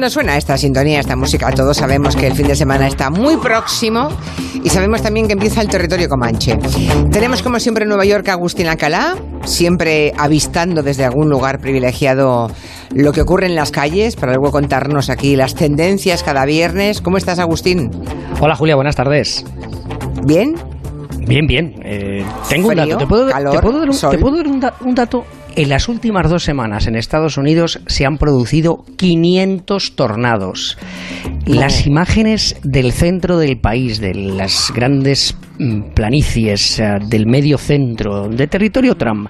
Cuando suena esta sintonía, esta música, todos sabemos que el fin de semana está muy próximo y sabemos también que empieza el territorio comanche. Tenemos como siempre en Nueva York a Agustín Alcalá, siempre avistando desde algún lugar privilegiado lo que ocurre en las calles, para luego contarnos aquí las tendencias cada viernes. ¿Cómo estás, Agustín? Hola, Julia, buenas tardes. ¿Bien? Bien, bien. Eh, tengo un dato. ¿Te puedo, calor, ¿te puedo dar, un, te puedo dar un da- un dato? En las últimas dos semanas en Estados Unidos se han producido 500 tornados. Las imágenes del centro del país, de las grandes mm, planicies, eh, del medio centro, de territorio Trump,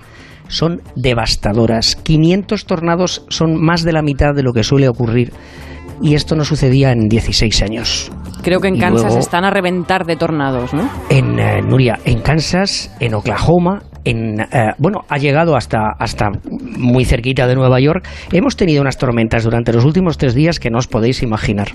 son devastadoras. 500 tornados son más de la mitad de lo que suele ocurrir. Y esto no sucedía en 16 años. Creo que en Kansas luego- están a reventar de tornados, ¿no? en eh, Nuria, en Kansas, en Oklahoma, en eh, bueno, ha llegado hasta hasta muy cerquita de Nueva York. Hemos tenido unas tormentas durante los últimos tres días que no os podéis imaginar.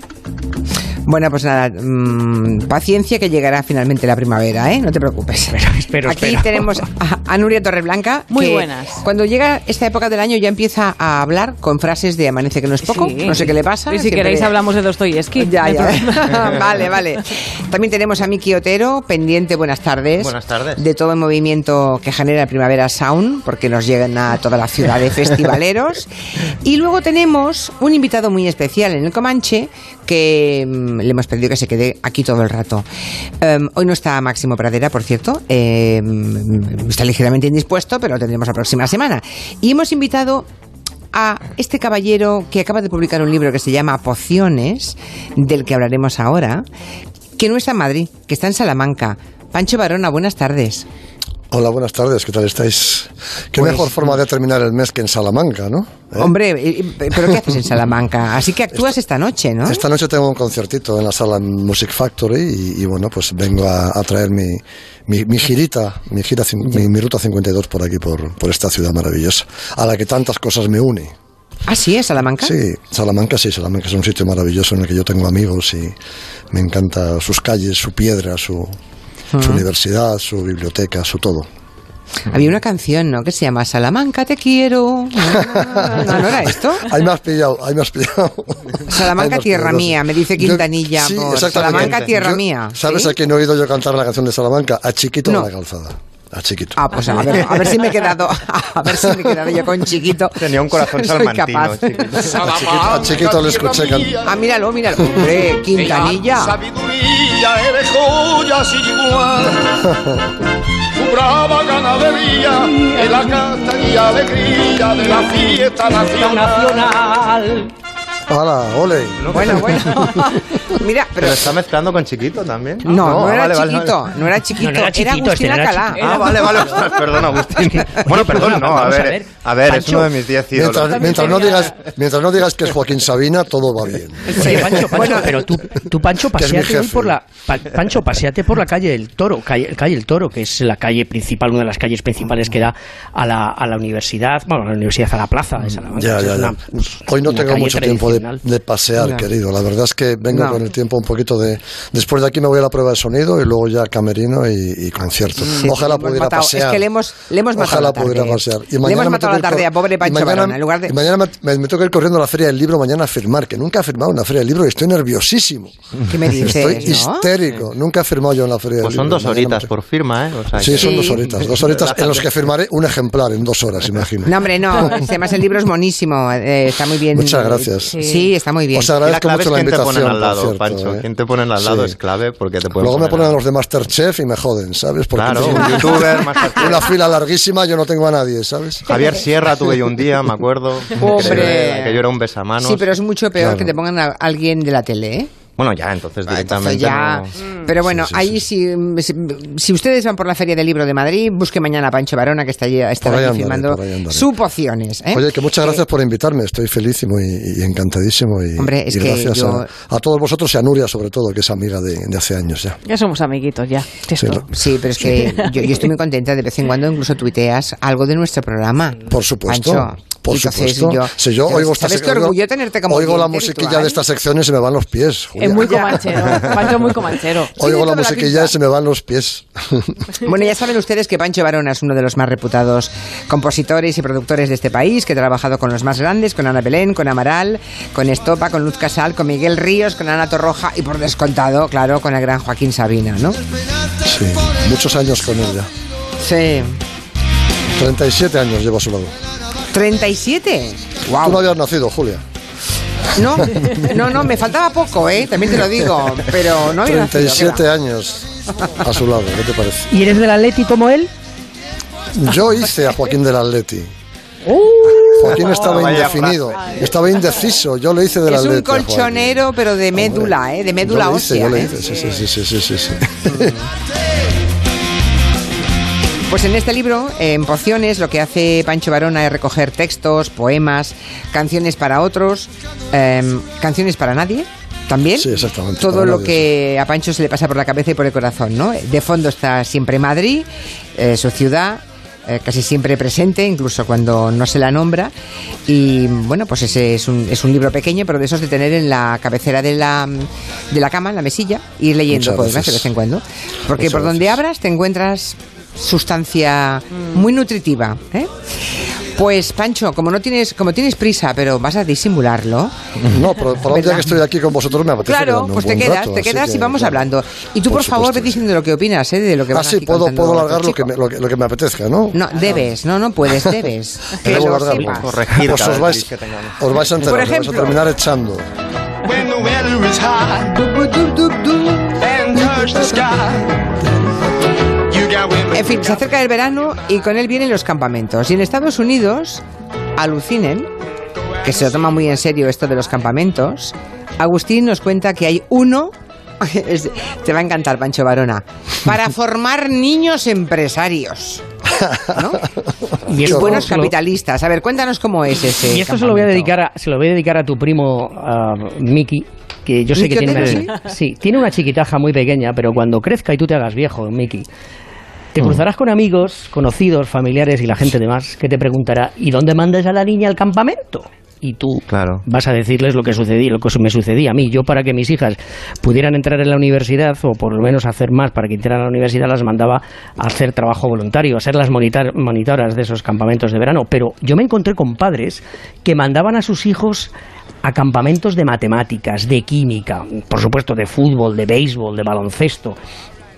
Bueno, pues nada, mm, paciencia que llegará finalmente la primavera, ¿eh? No te preocupes. Espero, espero, Aquí espero. tenemos a, a Nuria Torreblanca. Muy que buenas. Cuando llega esta época del año ya empieza a hablar con frases de amanece que no es poco. Sí. No sé qué le pasa. Y si siempre- queréis hablamos de Dostoyevsky. Ya, ya. vale, vale. También tenemos a Miki Otero, pendiente, buenas tardes. Buenas tardes. De todo el movimiento que genera Primavera Sound, porque nos llegan a toda la ciudad de festivaleros. Y luego tenemos un invitado muy especial en el Comanche, que mm, le hemos pedido que se quede aquí todo el rato. Em, hoy no está Máximo Pradera, por cierto. Em, está ligeramente indispuesto, pero lo tendremos la próxima semana. Y hemos invitado a este caballero que acaba de publicar un libro que se llama Pociones, del que hablaremos ahora, que no está en Madrid, que está en Salamanca. Pancho Barona, buenas tardes. Hola, buenas tardes, ¿qué tal estáis? Qué Pues- mejor forma de terminar el mes que en Salamanca, ¿no? ¿Eh? Hombre, eh, eh, ¿pero qué haces en Salamanca? Así que actúas esta noche, ¿no? Esta noche tengo un conciertito en la sala Music Factory y, y bueno, pues vengo a, a traer mi, mi, mi girita, mi, gira, mi, mi ruta 52 por aquí, por, por esta ciudad maravillosa, a la que tantas cosas me une. Ah, sí, es Salamanca. Sí, Salamanca sí, Salamanca es un sitio maravilloso en el que yo tengo amigos y me encanta sus calles, su piedra, su, su universidad, su biblioteca, su todo. Había una canción, ¿no? Que se llama Salamanca, te quiero. No, no, ¿no era esto? Ahí me has pillado, ahí me has pillado. Salamanca, has tierra pillado, mía, me dice Yo- Quintanilla sí, por. Salamanca, tierra Yo- mía. ¿Sabes ¿sí? a quién he oído yo cantar la canción de Salamanca? A Chiquito No. de la Calzada. A Chiquito. Ah, pues a ver, a ver si me he quedado, a ver si me he quedado yo con chiquito. Tenía un corazón salmantino, capaz. chiquito. a, Chiquito, a Chiquito le escuché cantar. Ah, míralo, míralo. Hombre, Quintanilla. Sabiduría eres joya sin igual. Tu brava ganadería es la casta y alegría de la fiesta nacional. ¡Hala, ole! Bueno, bueno. Mira, pero Pero está mezclando con chiquito también. no, no, ah, era vale, vale, chiquito, vale. no era chiquito, No, no era chiquito, Agustín este no era Alcalá. chiquito. Ah, vale, vale. Perdón, Agustín. Bueno, perdón, no. A ver, a ver, es Pancho, uno de mis diez ídolos. Mientras, mientras no digas, mientras no digas que es Joaquín Sabina, todo va bien. Oye, Pancho, Pancho, pero tú, tú, Pancho, es paseate hoy por la Pa- Pancho, paseate por la calle del Toro, calle, calle del Toro, que es la calle principal, una de las calles principales que da a la, a la universidad, bueno, a la universidad a la plaza de Salamanca. Ya, Es ya, ya. una- Hoy no tengo mucho tiempo de, tradicional. de pasear, No. querido. La verdad es que vengo No. con el tiempo un poquito de... Después de aquí me voy a la prueba de sonido y luego ya camerino y, y concierto. Sí, Ojalá le hemos pudiera matado. pasear. Es que le hemos, le hemos matado Ojalá la tarde. pudiera pasear. Y le mañana hemos me matado la ir tarde a pobre Pancho mañana- Barona. En lugar de... mañana me, me- me toca ir corriendo a la Feria del Libro mañana a firmar, que nunca he firmado en una Feria del Libro y estoy nerviosísimo. ¿Qué me dices, Estoy no? histérico. Nunca he firmado yo en la Feria Pues del son Libro. dos Mañana me horitas por firma, ¿eh? O sea, Sí, que- son Sí. dos horitas. Dos horitas en los que firmaré un ejemplar en dos horas, imagino. No, hombre, no. Además, el libro es monísimo. eh, está muy bien. Muchas gracias. Sí, está muy bien. Os la agradezco clave mucho es la quién te invitación. ponen al lado, cierto, Pancho. ¿eh? Quién te ponen al lado Sí. es clave porque te Luego me ponen a los de Masterchef y me joden, ¿sabes? Porque Claro, un youtuber, Masterchef. una fila larguísima, yo no tengo a nadie, ¿sabes? Javier Sierra tuve yo un día, me acuerdo. Hombre. Que yo era un besamanos. Sí, pero es mucho peor Claro. que te pongan a alguien de la tele, ¿eh? Bueno, ya, entonces Ah, entonces directamente. ya. no- Pero bueno, Sí, sí, ahí Si, si, si ustedes van por la Feria del Libro de Madrid, busque mañana a Pancho Barona, que está allí, ahí allí andaré, ahí andaré. sus pociones. ¿eh? Oye, que muchas gracias por invitarme, estoy feliz y, muy, y encantadísimo. Y, Hombre, es y que gracias yo- a, a todos vosotros y a Nuria, sobre todo, que es amiga de, de hace años ya. Ya somos amiguitos, ya. Sí, Esto. lo- Sí, pero es que yo, yo estoy muy contenta. De vez en cuando incluso tuiteas algo de nuestro programa. por supuesto. Pancho. Por supuesto. yo- si yo ¿sabes- oigo esta ¿Sabes qué sección- orgullo tenerte como Oigo la musiquilla de estas secciones y se me van los pies. Julia. Es muy comanchero. Pancho muy comanchero. Oigo la la musiquilla y se me van los pies. Bueno, ya saben ustedes que Pancho Varona es uno de los más reputados compositores y productores de este país, que ha trabajado con los más grandes, con Ana Belén, con Amaral, con Estopa, con Luz Casal, con Miguel Ríos, con Ana Torroja y por descontado, claro, con el gran Joaquín Sabina, ¿no? Sí, muchos años con ella. Sí. 37 años llevo a su lado. 37. Tú no Wow. habías nacido, Julia. No, no, no, me faltaba poco, ¿eh? También te lo digo, pero no había nacido, ¿qué 37 años a su lado, ¿qué te parece? ¿Y eres del Atleti como él? Yo hice a Joaquín del Atleti. Joaquín estaba indefinido, estaba indeciso. Yo le hice del va. Es un colchonero, pero de médula, ¿eh? De médula Yo le hice, ósea. yo le ¿eh? hice, sí, sí, sí, sí, sí, sí, sí. Pues en este libro, en Pociones, lo que hace Pancho Varona es recoger textos, poemas, canciones para otros, em, canciones para nadie. También Sí, exactamente, todo lo nadie, que a Pancho se le pasa por la cabeza y por el corazón, ¿no? De fondo está siempre Madrid, eh, su ciudad, eh, casi siempre presente, incluso cuando no se la nombra. Y bueno, pues ese es un, es un libro pequeño, pero de esos de tener en la cabecera de la, de la cama, en la mesilla, ir leyendo poemas de vez en cuando. Porque Muchas por donde abras te encuentras sustancia muy nutritiva. ¿eh? Pues Pancho, como no tienes, como tienes prisa, pero vas a disimularlo. No, pero por día ¿Verdad? que estoy aquí con vosotros me apetece Claro, pues te buen quedas, rato, te quedas que, y vamos claro. hablando. Y tú, por, favor, supuesto ve que sí. diciendo lo que opinas, ¿eh? De lo que Ah, vas sí, aquí puedo, puedo largar lo que, chico. me, lo, que, lo que me apetezca, ¿no? No, debes, no, no puedes, debes. Que Debo lo largarlo. sepas. Corregir Pues cada os vais, que os vais a enterar, Por vais a terminar echando. When the weather is hot and touch the sky. En fin, se acerca el verano y con él vienen los campamentos. Y en Estados Unidos, alucinen, que se lo toma muy en serio esto de los campamentos, Agustín nos cuenta que hay uno, te va a encantar Pancho Varona, para formar niños empresarios. ¿no? Y buenos capitalistas. A ver, cuéntanos cómo es ese. Y esto se lo voy a dedicar a, se lo voy a dedicar a tu primo a Miki, que yo sé que ¿Miki tiene una, sí, tiene una chiquitaja muy pequeña, pero cuando crezca y tú te hagas viejo, Miki, te cruzarás con amigos, conocidos, familiares y la gente demás que te preguntará ¿y dónde mandas a la niña al campamento? Y tú Claro. vas a decirles lo que sucedía, lo que me sucedía a mí. Yo para que mis hijas pudieran entrar en la universidad o por lo menos hacer más para que entraran a la universidad las mandaba a hacer trabajo voluntario, a ser las monitoras de esos campamentos de verano. Pero yo me encontré con padres que mandaban a sus hijos a campamentos de matemáticas, de química, por supuesto de fútbol, de béisbol, de baloncesto.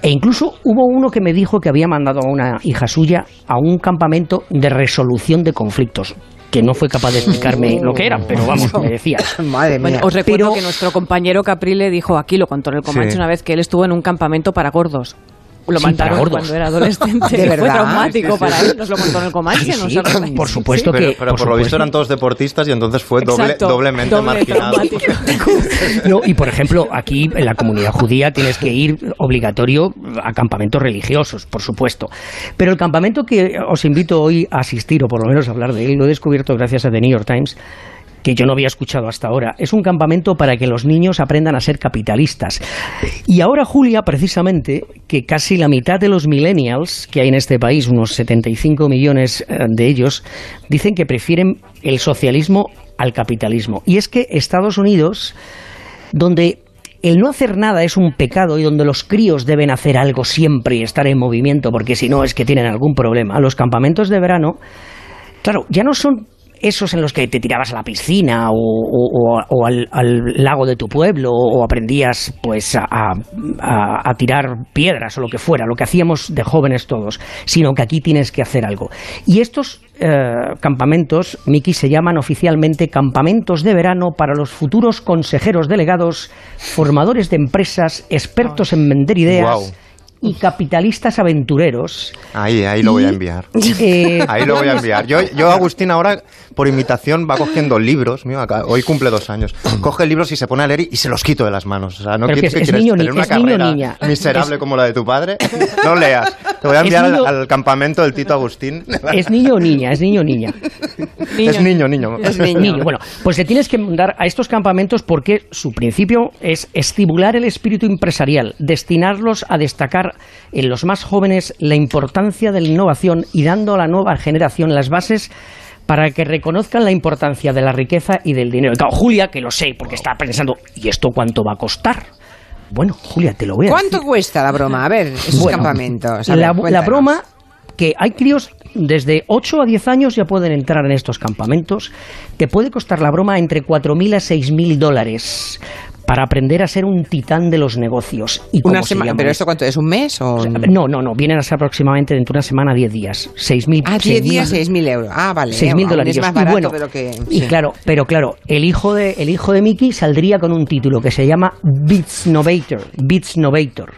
E incluso hubo uno que me dijo que había mandado a una hija suya a un campamento de resolución de conflictos, que no fue capaz de explicarme lo que era, pero vamos, me decía. Madre mía. Bueno, os recuerdo Pero- que nuestro compañero Caprile dijo, aquí lo contó en el Comanche Sí. una vez, que él estuvo en un campamento para gordos. Lo Sí, mandaron gordos. cuando era adolescente. ¿De Fue traumático para él. Nos lo contó en el Comanche, Sí, ¿no os sí, acordáis? por supuesto Pero, que... pero por, lo visto eran todos deportistas y entonces fue doble, doblemente doble marginado. No, y por ejemplo, aquí en la comunidad judía tienes que ir obligatorio a campamentos religiosos, por supuesto. Pero el campamento que os invito hoy a asistir, o por lo menos a hablar de él, lo he descubierto gracias a The New York Times, que yo no había escuchado hasta ahora. Es un campamento para que los niños aprendan a ser capitalistas. Y ahora, Julia, precisamente, que casi la mitad de los millennials que hay en este país, unos 75 millones eh, de ellos, dicen que prefieren el socialismo al capitalismo. Y es que Estados Unidos donde el no hacer nada es un pecado y donde los críos deben hacer algo siempre y estar en movimiento porque si no es que tienen algún problema. Los campamentos de verano, claro, ya no son esos en los que te tirabas a la piscina o, o- o- o al, al lago de tu pueblo o aprendías pues a, a- a tirar piedras o lo que fuera, lo que hacíamos de jóvenes todos, sino que aquí tienes que hacer algo. Y estos eh, campamentos, Miki, se llaman oficialmente campamentos de verano para los futuros consejeros delegados, formadores de empresas, expertos en vender ideas y capitalistas aventureros. Ahí, ahí lo voy a enviar. eh, Ahí lo voy a enviar. Yo, yo Agustín, ahora, por imitación, va cogiendo libros. Mío, acá- hoy cumple dos años. Coge libros y se pone a leer y, y se los quito de las manos. O sea, no Pero quieres que es quieres niño ni- tener una es carrera niña. miserable Es- como la de tu padre. No leas. Te voy a enviar niño- al, campamento del Tito Agustín. ¿Es niño o niña? Es niño o niña. Es niño, niño. Es niño. Bueno, pues le tienes que mandar a estos campamentos porque su principio es estimular el espíritu empresarial, destinarlos a destacar en los más jóvenes la importancia de la innovación y dando a la nueva generación las bases para que reconozcan la importancia de la riqueza y del dinero. Y claro, Julia, que lo sé, porque está pensando, ¿y esto cuánto va a costar? Bueno, Julia, te lo voy a ¿Cuánto decir. cuesta la broma? A ver, esos Bueno, campamentos. A la, ver, la cuéntanos. broma que hay críos desde 8 a 10 años ya pueden entrar en estos campamentos. Te puede costar la broma entre 4.000 a 6.000 dólares para aprender a ser un titán de los negocios. ¿Y Una semana, ¿Pero esto? cuánto? ¿Es un mes o...? No, no, no. Vienen a ser aproximadamente dentro de una semana 10 días. 6.000 Ah, 10 días, 6.000 6.000 euros. Ah, vale. 6.000 aún dólares. Es más Y barato bueno, de lo que... y sí. claro, pero claro, el hijo de el hijo de Mickey saldría con un título que se llama Beats Novator, Beats Novator.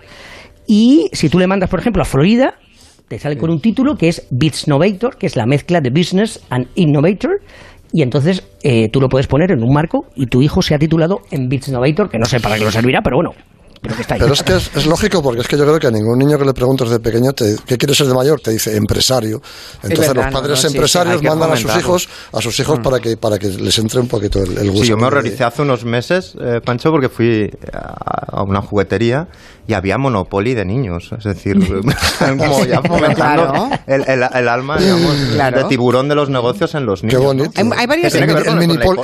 Y si tú le mandas, por ejemplo, a Florida, te sale con un título que es Beats Novator, que es la mezcla de Business and Innovator. Y entonces eh, tú lo puedes poner en un marco y tu hijo se ha titulado en Beats Novator, que no sé para qué lo servirá, pero bueno, pero que está ahí. Pero es que es, es lógico, porque es que yo creo que a ningún niño que le preguntes de pequeño te- qué quieres ser de mayor, te dice empresario. Entonces verdad, los no, padres no, sí, sí, empresarios que mandan a sus hijos, a sus hijos para que para que les entre un poquito el, el gusto. Sí, yo me de- horroricé hace unos meses, eh, Pancho, porque fui a, a una juguetería y había Monopoly de niños. Es decir, como ya fomentando Claro. el, el- el alma, digamos, Claro. de tiburón de los negocios en los Qué niños. ¿no? bonito. Hay- hay varios- Que que el, la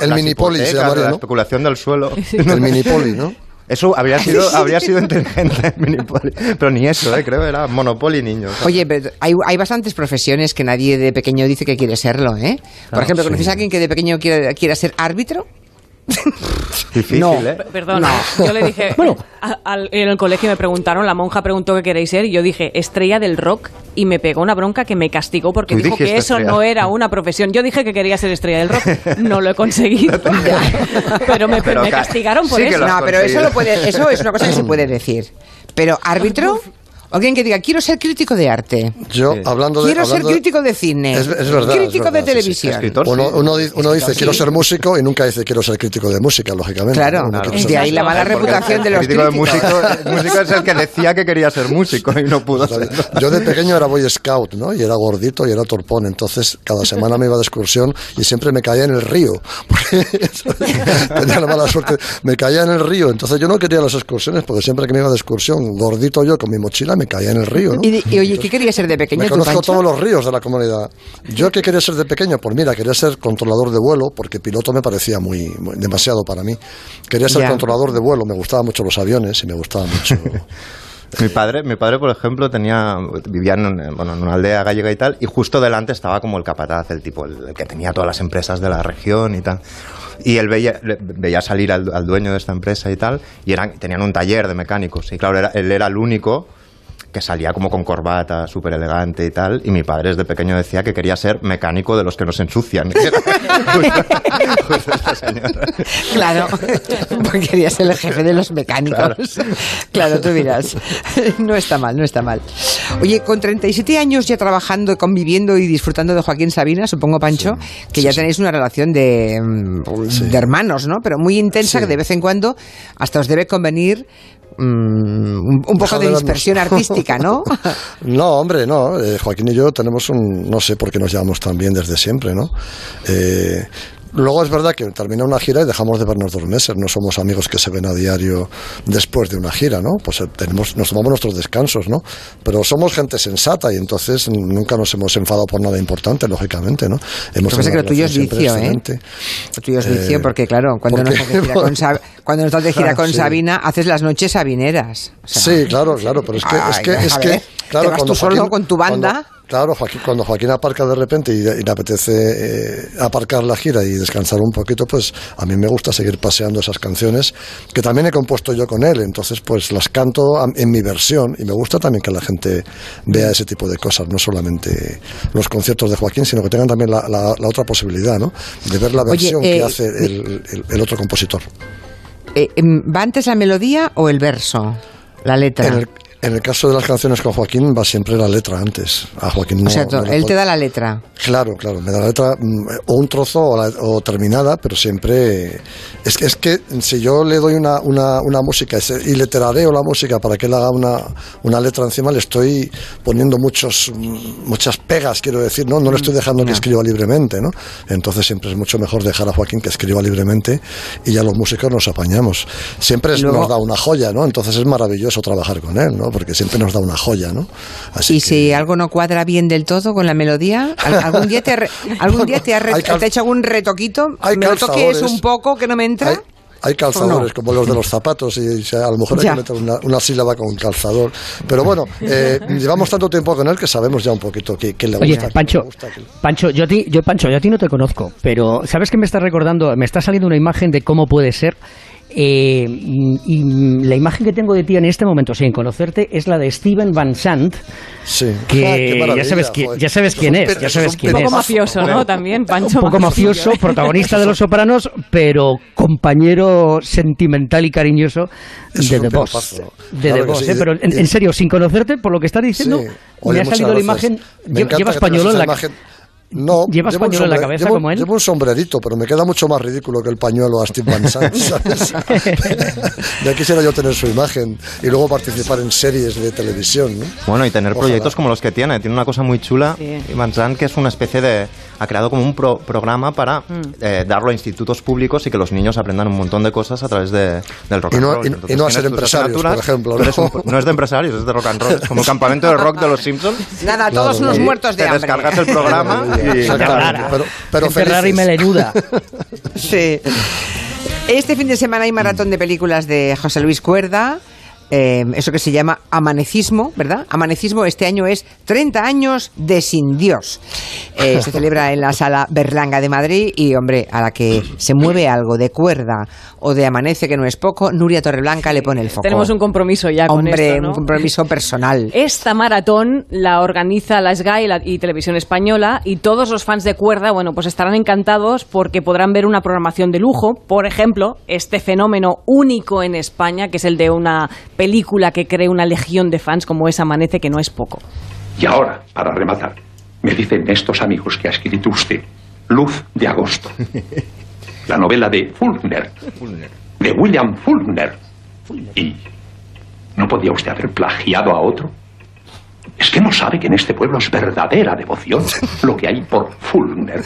el minipoli se llamaría, la ¿no? especulación del suelo. El minipoli, ¿no? Eso habría sido, habría sido inteligente. Pero ni eso, eh, creo, era Monopoly niños. Oye, pero hay, hay bastantes profesiones que nadie de pequeño dice que quiere serlo, ¿eh? Por ejemplo, ¿conoces a alguien que de pequeño quiera, quiera ser árbitro? Difícil, no. ¿eh? Perdón, yo le dije, Bueno. a- al- en el colegio me preguntaron, la monja preguntó qué queréis ser y yo dije estrella del rock y me pegó una bronca que me castigó porque Tú dijo que eso estrella. no era una profesión. Yo dije que quería ser estrella del rock, no lo he conseguido, pero me, Pero me ca- castigaron por sí eso. No, pero eso lo puede, eso es una cosa que se puede decir. Pero árbitro, alguien que diga quiero ser crítico de arte, Yo, hablando de. quiero ser hablando de- crítico de cine, Es, es verdad. es crítico verdad, de sí, sí. televisión. Escritor. Uno, sí. uno uno dice quiero ser músico y nunca dice quiero ser crítico de música, lógicamente. Claro, ¿no? Claro. ser de ahí la mala reputación de el los crítico de críticos. músico, el músico es el que decía que quería ser músico y no pudo serlo. Yo de pequeño era boy scout, ¿no? Y era gordito y era torpón. Entonces, cada semana me iba de excursión y siempre me caía en el río. Tenía la mala suerte. Me caía en el río. Entonces, yo no quería las excursiones porque siempre que me iba de excursión, gordito yo con mi mochila, me caía en el río, ¿no? Y, oye, ¿qué quería ser de pequeño Me conozco Pancho? todos los ríos de la comunidad. ¿Yo qué quería ser de pequeño? Pues mira, quería ser controlador de vuelo, porque piloto me parecía muy, muy- demasiado para mí. Quería ser Ya. controlador de vuelo, me gustaban mucho los aviones y me gustaba mucho. Mi padre, mi padre, por ejemplo, tenía, vivía en, un- bueno, en una aldea gallega y tal, y justo delante estaba como el capataz, el tipo, el, el que tenía todas las empresas de la región y tal. Y él veía, veía salir al, al dueño de esta empresa y tal, y eran, tenían un taller de mecánicos. Y claro, era- él era el único que salía como con corbata, súper elegante y tal, y mi padre desde pequeño decía que quería ser mecánico de los que nos ensucian. Justo- justo esta señora. Claro, porque quería ser el jefe de los mecánicos. Claro, tú dirás. No está mal, no está mal. Oye, con 37 años ya trabajando, conviviendo y disfrutando de Joaquín Sabina, supongo, Pancho, que ya tenéis una relación de, de hermanos, ¿no? Pero muy intensa, Sí. que de vez en cuando hasta os debe convenir mm, un, un poco de dispersión artística, ¿no? No, hombre, no. Eh, Joaquín y yo tenemos un. No sé por qué nos llevamos tan bien desde siempre, ¿no? Eh, Luego es verdad que termina una gira y dejamos de vernos dos meses. No somos amigos que se ven a diario después de una gira, ¿no? Pues eh, tenemos, nos tomamos nuestros descansos, ¿no? Pero somos gente sensata y entonces nunca nos hemos enfadado por nada importante, lógicamente, ¿no? Hemos Lo que pasa es que tenido lo tuyo es vicio, ¿eh? Lo tuyo es vicio Eh, porque, claro, cuando ¿por no, qué? estás de gira con, Sab- cuando estás de gira Ah, con sí. Sabina, haces las noches sabineras. O sea, Sí, claro, claro, pero es que, es Ay, que, es que claro, te vas cuando tú solo con tu banda. cuando- claro, Joaquín, cuando Joaquín aparca de repente y, y le apetece eh, aparcar la gira y descansar un poquito, pues a mí me gusta seguir paseando esas canciones que también he compuesto yo con él, entonces pues las canto a- en mi versión y me gusta también que la gente vea ese tipo de cosas, no solamente los conciertos de Joaquín, sino que tengan también la, la- la otra posibilidad, ¿no? De ver la Oye, versión eh, que hace el- el- el otro compositor. Eh, em, ¿Va antes la melodía o el verso? La letra. En el, en el caso de las canciones con Joaquín va siempre la letra antes. A Joaquín no. o sea, no él te da la letra. Claro, claro, me da la letra mm, o un trozo o, la- o terminada, pero siempre... Es que, es que si yo le doy una, una, una música y le terareo la música para que él haga una, una letra encima, le estoy poniendo muchos, mm, muchas pegas, quiero decir, ¿no? No le estoy dejando que escriba libremente, ¿no? Entonces siempre es mucho mejor dejar a Joaquín que escriba libremente y ya los músicos nos apañamos. Siempre Luego- nos da una joya, ¿no? Entonces es maravilloso trabajar con él, ¿no? ¿No? Porque siempre nos da una joya, ¿no? Así y que- si algo no cuadra bien del todo con la melodía, ¿al- ¿algún día te, ha re- algún día te, ha re- Hay cal- te ha hecho algún retoquito? hay ¿Me lo toques calzadores. un poco que no me entra? Hay, hay calzadores como los de los zapatos y, a lo mejor hay Ya. que meter una, una sílaba con calzador. Pero bueno, eh, llevamos tanto tiempo con él que sabemos ya un poquito que, que le Oye, gusta. que Pancho, le gusta, que- Pancho, yo a ti, yo Pancho, yo a ti no te conozco, pero ¿sabes qué me está recordando? Me está saliendo una imagen de cómo puede ser. Eh, y, la imagen que tengo de ti en este momento, sin conocerte, es la de Steven Van Sant, Sí. que Ah, ya sabes quién, joder. ya sabes quién es, ya sabes un es. poco mafioso, ¿no? También, Pancho. Un poco mafioso, protagonista de Los Sopranos, pero compañero sentimental y cariñoso es de The Boss. De Claro The Boss, sí, ¿eh? Pero en, serio, sin conocerte, por lo que estás diciendo, Sí. me ha salido la imagen. En esa la imagen. No, ¿Llevas llevo un pañuelo en la cabeza llevo- como él? Llevo un sombrerito, pero me queda mucho más ridículo que el pañuelo a Steve Van Sant, ¿sabes? ya quisiera yo tener su imagen y luego participar en series de televisión, ¿no? Bueno, y tener Ojalá. proyectos como los que tiene. Tiene una cosa muy chula, Sí. Ivan Sant, que es una especie de... Ha creado como un pro- programa para Mm. eh, darlo a institutos públicos y que los niños aprendan un montón de cosas a través de, del rock Y and no- roll. y- y Entonces no a ser empresarios, por ejemplo, ¿no? un- no es de empresarios, es de rock and roll. Es como el campamento de rock de los Simpsons. Nada, todos Claro, unos y muertos de Te hambre. descargas el programa y... pero, pero Gente rara y melenuda. Sí. Este fin de semana hay maratón de películas de José Luis Cuerda. eh, eso que se llama Amanecismo, ¿verdad? Amanecismo este año es 30 años de Sin Dios. Eh, se celebra en la sala Berlanga de Madrid y, hombre, a la que se mueve algo de cuerda o de amanece, que no es poco, Nuria Torreblanca le pone el foco. Tenemos un compromiso ya con Hombre, esto, ¿no? un compromiso personal. Esta maratón la organiza la SGAE y, la- y Televisión Española y todos los fans de cuerda, bueno, pues estarán encantados porque podrán ver una programación de lujo. Por ejemplo, este fenómeno único en España, que es el de una película que cree una legión de fans como es Amanece, que no es poco. Y ahora, para rematar, me dicen estos amigos que ha escrito usted, Luz de Agosto. La novela de Fulner, de William Fulner. ¿Y no podía usted haber plagiado a otro? Es que no sabe que en este pueblo es verdadera devoción lo que hay por Fulner.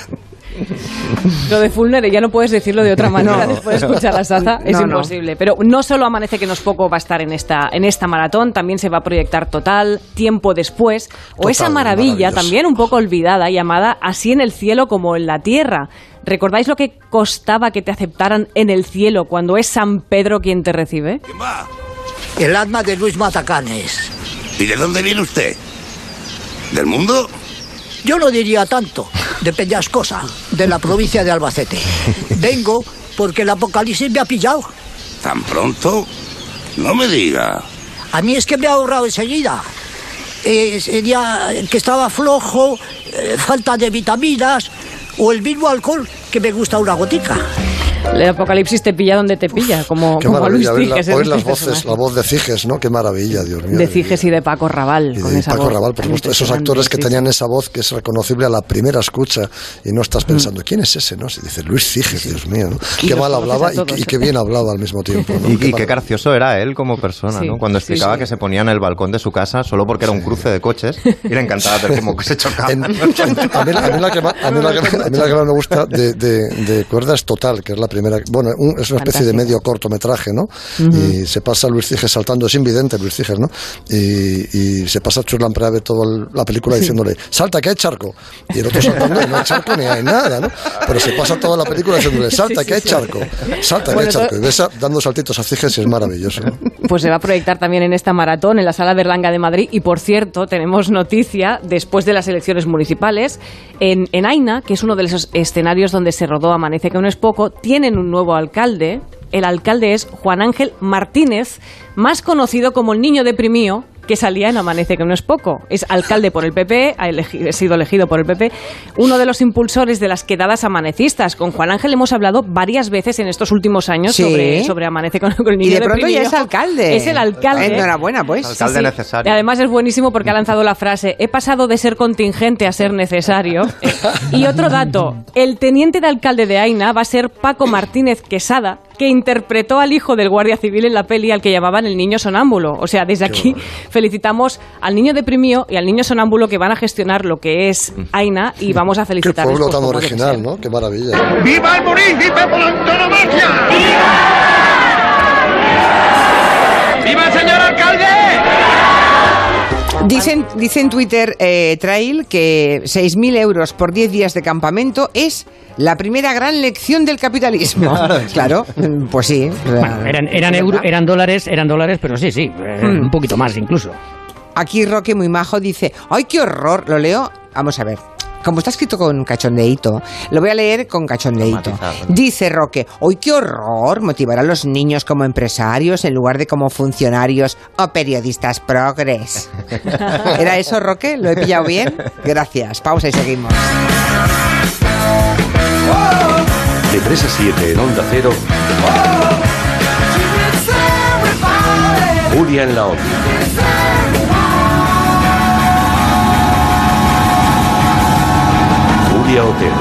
Lo de Fulner ya no puedes decirlo de otra manera después de escuchar a Saza, es No, no. imposible. Pero no solo Amanece que no es poco va a estar en esta, en esta maratón, también se va a proyectar Total, Tiempo Después, o Total, esa maravilla también un poco olvidada llamada Así en el cielo como en la tierra. ¿Recordáis lo que costaba que te aceptaran en el cielo cuando es San Pedro quien te recibe? El alma de Luis Matacanes. ¿Y de dónde viene usted? ¿Del mundo? Yo no diría tanto, de Peñascosa, de la provincia de Albacete. Vengo porque el apocalipsis me ha pillado. ¿Tan pronto? No me diga. A mí es que me ha ahorrado enseguida. Eh, sería que estaba flojo, eh, falta de vitaminas o el mismo alcohol que me gusta una gotica. El apocalipsis te pilla donde te pilla, como, Qué como Luis maravilla oír, la- Ciges. en oír este las voces, la voz de Ciges, ¿no? Qué maravilla, Dios mío. de Ciges y de Paco Raval. Y con de esa Paco voz Raval, por supuesto, esos actores que sí, tenían sí. esa voz que es reconocible a la primera escucha y no Mm. estás pensando, ¿quién es ese? no? Se dice Luis Ciges, Dios mío, ¿no? Qué mal hablaba y, y ¿eh? qué bien hablaba al mismo tiempo. ¿no? Y, y qué gracioso era él como persona, Sí, ¿no? Cuando sí, explicaba sí. que se ponía en el balcón de su casa solo porque era un cruce de coches y le encantaba ver cómo se chocaban. A, mí, la que más, a mí la que- a mí la que más me gusta de, de, de Cuerda es Total, que es la primera. Bueno, un- es una especie de medio cortometraje, ¿no? Y se pasa Luis Ciges saltando, es invidente Luis Ciges, ¿no? Y, y se pasa Churlan Preave toda la película diciéndole, salta que hay charco. Y el otro saltando no hay charco ni hay nada, ¿no? Pero se pasa toda la película diciéndole, salta que hay charco, salta que hay charco. Y ves a- dando saltitos a Ciges y es maravilloso. ¿no? Pues se va a proyectar también en esta maratón en la Sala Berlanga de Madrid. Y por cierto, tenemos noticia después de las elecciones municipales. En, en Aina, que es uno de esos escenarios donde se rodó Amanece que no es poco, tienen un nuevo alcalde. El alcalde es Juan Ángel Martínez, más conocido como el niño deprimido que salía en Amanece que no es poco. Es alcalde por el PP, ha, sido elegido por el PP, uno de los impulsores de las quedadas amanecistas. Con Juan Ángel hemos hablado varias veces en estos últimos años Sí. sobre, sobre Amanece con, con el niño Y de pronto ya es alcalde. Es el alcalde. Enhorabuena, pues. Alcalde Sí, sí. necesario. Y además es buenísimo porque ha lanzado la frase, he pasado de ser contingente a ser necesario. y otro dato, el teniente de alcalde de Aina va a ser Paco Martínez Quesada, que interpretó al hijo del guardia civil en la peli al que llamaban el niño sonámbulo. O sea, desde aquí felicitamos al niño deprimido y al niño sonámbulo que van a gestionar lo que es Aina y vamos a Qué felicitarles. pueblo pues, tan original. ¿no? Qué maravilla. ¡Viva el municipio por antonomasia! ¡Viva el señor alcalde! Dicen, dice en Twitter eh, Trail que 6.000 euros por 10 días de campamento es la primera gran lección del capitalismo. Claro, pues sí. Bueno, eran, eran, euro- eran dólares, eran dólares, pero sí, sí, eh, Hmm. un poquito más incluso. Aquí Roque muy majo dice, ¡ay, qué horror! Lo leo, vamos a ver. Como está escrito con cachondeíto, lo voy a leer con cachondeíto. Matizado. Dice Roque, ¡ay, qué horror! Motivar a los niños como empresarios en lugar de como funcionarios o periodistas progres. ¿Era eso, Roque? ¿Lo he pillado bien? Gracias. Pausa y seguimos. De 3 a 7 en Onda Cero. Julia en la Onda. Otero.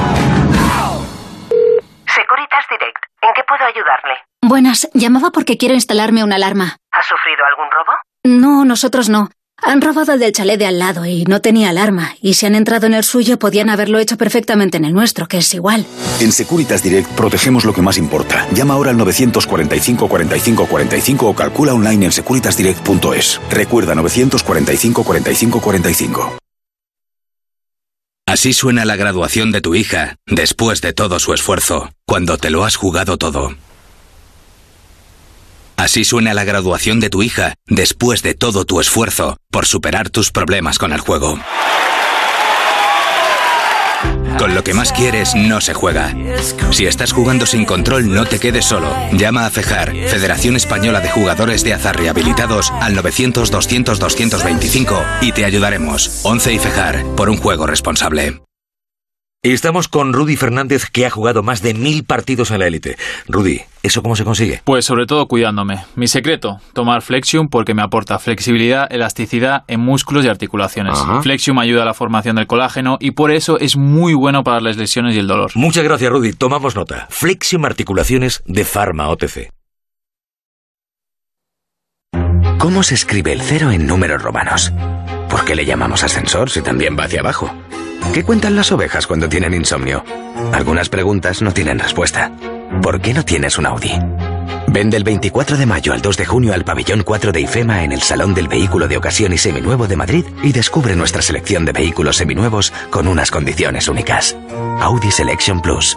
Securitas Direct. ¿En qué puedo ayudarle? Buenas, llamaba porque quiero instalarme una alarma. ¿Ha sufrido algún robo? No, nosotros no. Han robado el del chalet de al lado y no tenía alarma. Y si han entrado en el suyo, podían haberlo hecho perfectamente en el nuestro, que es igual. En Securitas Direct protegemos lo que más importa. Llama ahora al 945 45 45 o calcula online en securitasdirect.es. Recuerda 945 45 45. Así suena la graduación de tu hija, después de todo su esfuerzo, cuando te lo has jugado todo. Así suena la graduación de tu hija, después de todo tu esfuerzo, por superar tus problemas con el juego. Con lo que más quieres no se juega. Si estás jugando sin control, no te quedes solo. Llama a FEJAR, Federación Española de Jugadores de Azar Rehabilitados, al 900-200-225 y te ayudaremos. 11 y FEJAR, por un juego responsable. Estamos con Rudy Fernández, que ha jugado más de mil partidos en la élite. Rudy, ¿eso cómo se consigue? Pues sobre todo cuidándome. Mi secreto, tomar Flexium porque me aporta flexibilidad, elasticidad en músculos y articulaciones. Ajá. Flexium ayuda a la formación del colágeno y por eso es muy bueno para las lesiones y el dolor. Muchas gracias, Rudy. Tomamos nota. Flexium Articulaciones de Pharma OTC. ¿Cómo se escribe el cero en números romanos? ¿Por qué le llamamos ascensor si también va hacia abajo? ¿Qué cuentan las ovejas cuando tienen insomnio? Algunas preguntas no tienen respuesta. ¿Por qué no tienes un Audi? Ven del 24 de mayo al 2 de junio al pabellón 4 de IFEMA en el Salón del Vehículo de Ocasión y Seminuevo de Madrid y descubre nuestra selección de vehículos seminuevos con unas condiciones únicas. Audi Selection Plus.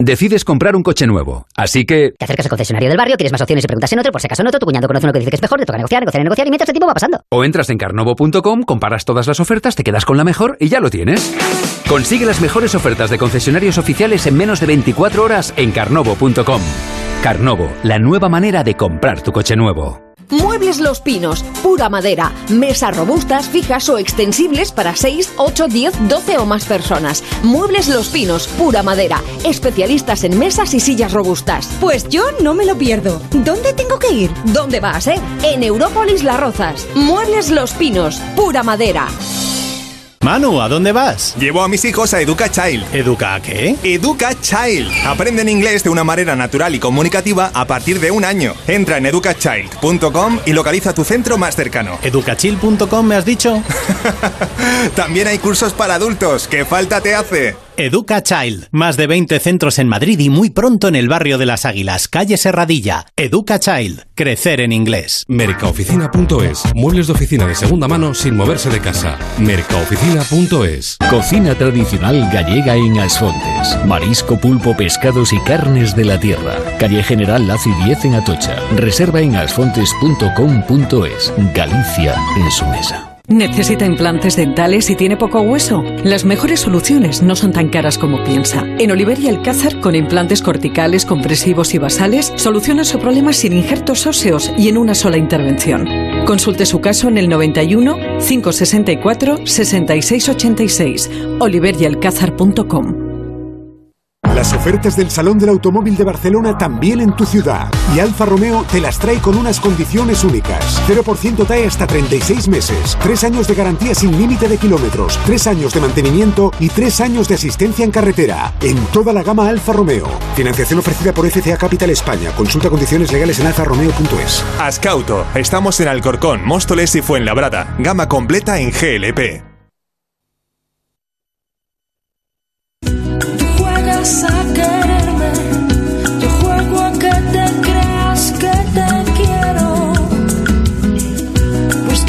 Decides comprar un coche nuevo, así que... Te acercas al concesionario del barrio, tienes más opciones y preguntas en otro, por si acaso en otro, tu cuñado conoce uno que dice que es mejor, te toca negociar, negociar, negociar y mientras el tiempo va pasando. O entras en carnovo.com, comparas todas las ofertas, te quedas con la mejor y ya lo tienes. Consigue las mejores ofertas de concesionarios oficiales en menos de 24 horas en carnovo.com. Carnovo, la nueva manera de comprar tu coche nuevo. Muebles Los Pinos, pura madera, mesas robustas, fijas o extensibles para 6, 8, 10, 12 o más personas. Muebles Los Pinos, pura madera, especialistas en mesas y sillas robustas. Pues yo no me lo pierdo. ¿Dónde tengo que ir? ¿Dónde vas, eh? En Európolis Las Rozas. Muebles Los Pinos, pura madera. Manu, ¿a dónde vas? Llevo a mis hijos a Educa Child. ¿Educa a qué? Educa Child. Aprenden inglés de una manera natural y comunicativa a partir de un año. Entra en educachild.com y localiza tu centro más cercano. ¿Educachil.com me has dicho? También hay cursos para adultos. ¿Qué falta te hace? Educa Child. Más de 20 centros en Madrid y muy pronto en el barrio de las Águilas, calle Serradilla. Educa Child. Crecer en inglés. Mercaoficina.es. Muebles de oficina de segunda mano sin moverse de casa. Mercaoficina.es. Cocina tradicional gallega en Asfontes. Marisco, pulpo, pescados y carnes de la tierra. Calle General Laci 10 en Atocha. Reserva en asfontes.com.es. Galicia en su mesa. ¿Necesita implantes dentales y tiene poco hueso? Las mejores soluciones no son tan caras como piensa. En Oliveria Alcázar, con implantes corticales, compresivos y basales, soluciona su problema sin injertos óseos y en una sola intervención. Consulte su caso en el 91 564 6686 oliverialcázar.com. Las ofertas del Salón del Automóvil de Barcelona también en tu ciudad. Y Alfa Romeo te las trae con unas condiciones únicas. 0% TAE hasta 36 meses. 3 años de garantía sin límite de kilómetros. 3 años de mantenimiento y 3 años de asistencia en carretera. En toda la gama Alfa Romeo. Financiación ofrecida por FCA Capital España. Consulta condiciones legales en alfaromeo.es. Ascauto. Estamos en Alcorcón, Móstoles y Fuenlabrada. Gama completa en GLP.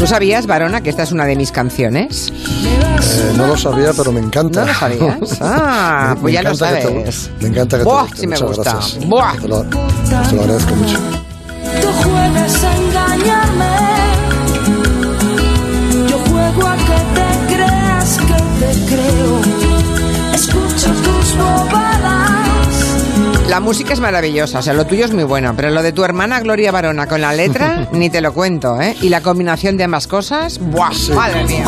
Sabías, Varona, que esta es una de mis canciones? Eh, no lo sabía, pero me encanta. ¿No lo sabías? Ah, Me- pues me ya lo encanta que te- sabes. me encanta que te Buah, guste. sí me Muchas gusta. gracias. Buah. Te lo, te lo agradezco mucho. Tú juegas a engañarme, yo juego a que te creas que te creo. Escucho tus bobadas. La música es maravillosa, o sea, lo tuyo es muy bueno, pero lo de tu hermana Gloria Varona con la letra, ni te lo cuento, ¿eh? Y la combinación de ambas cosas, ¡buah! ¡Madre mía!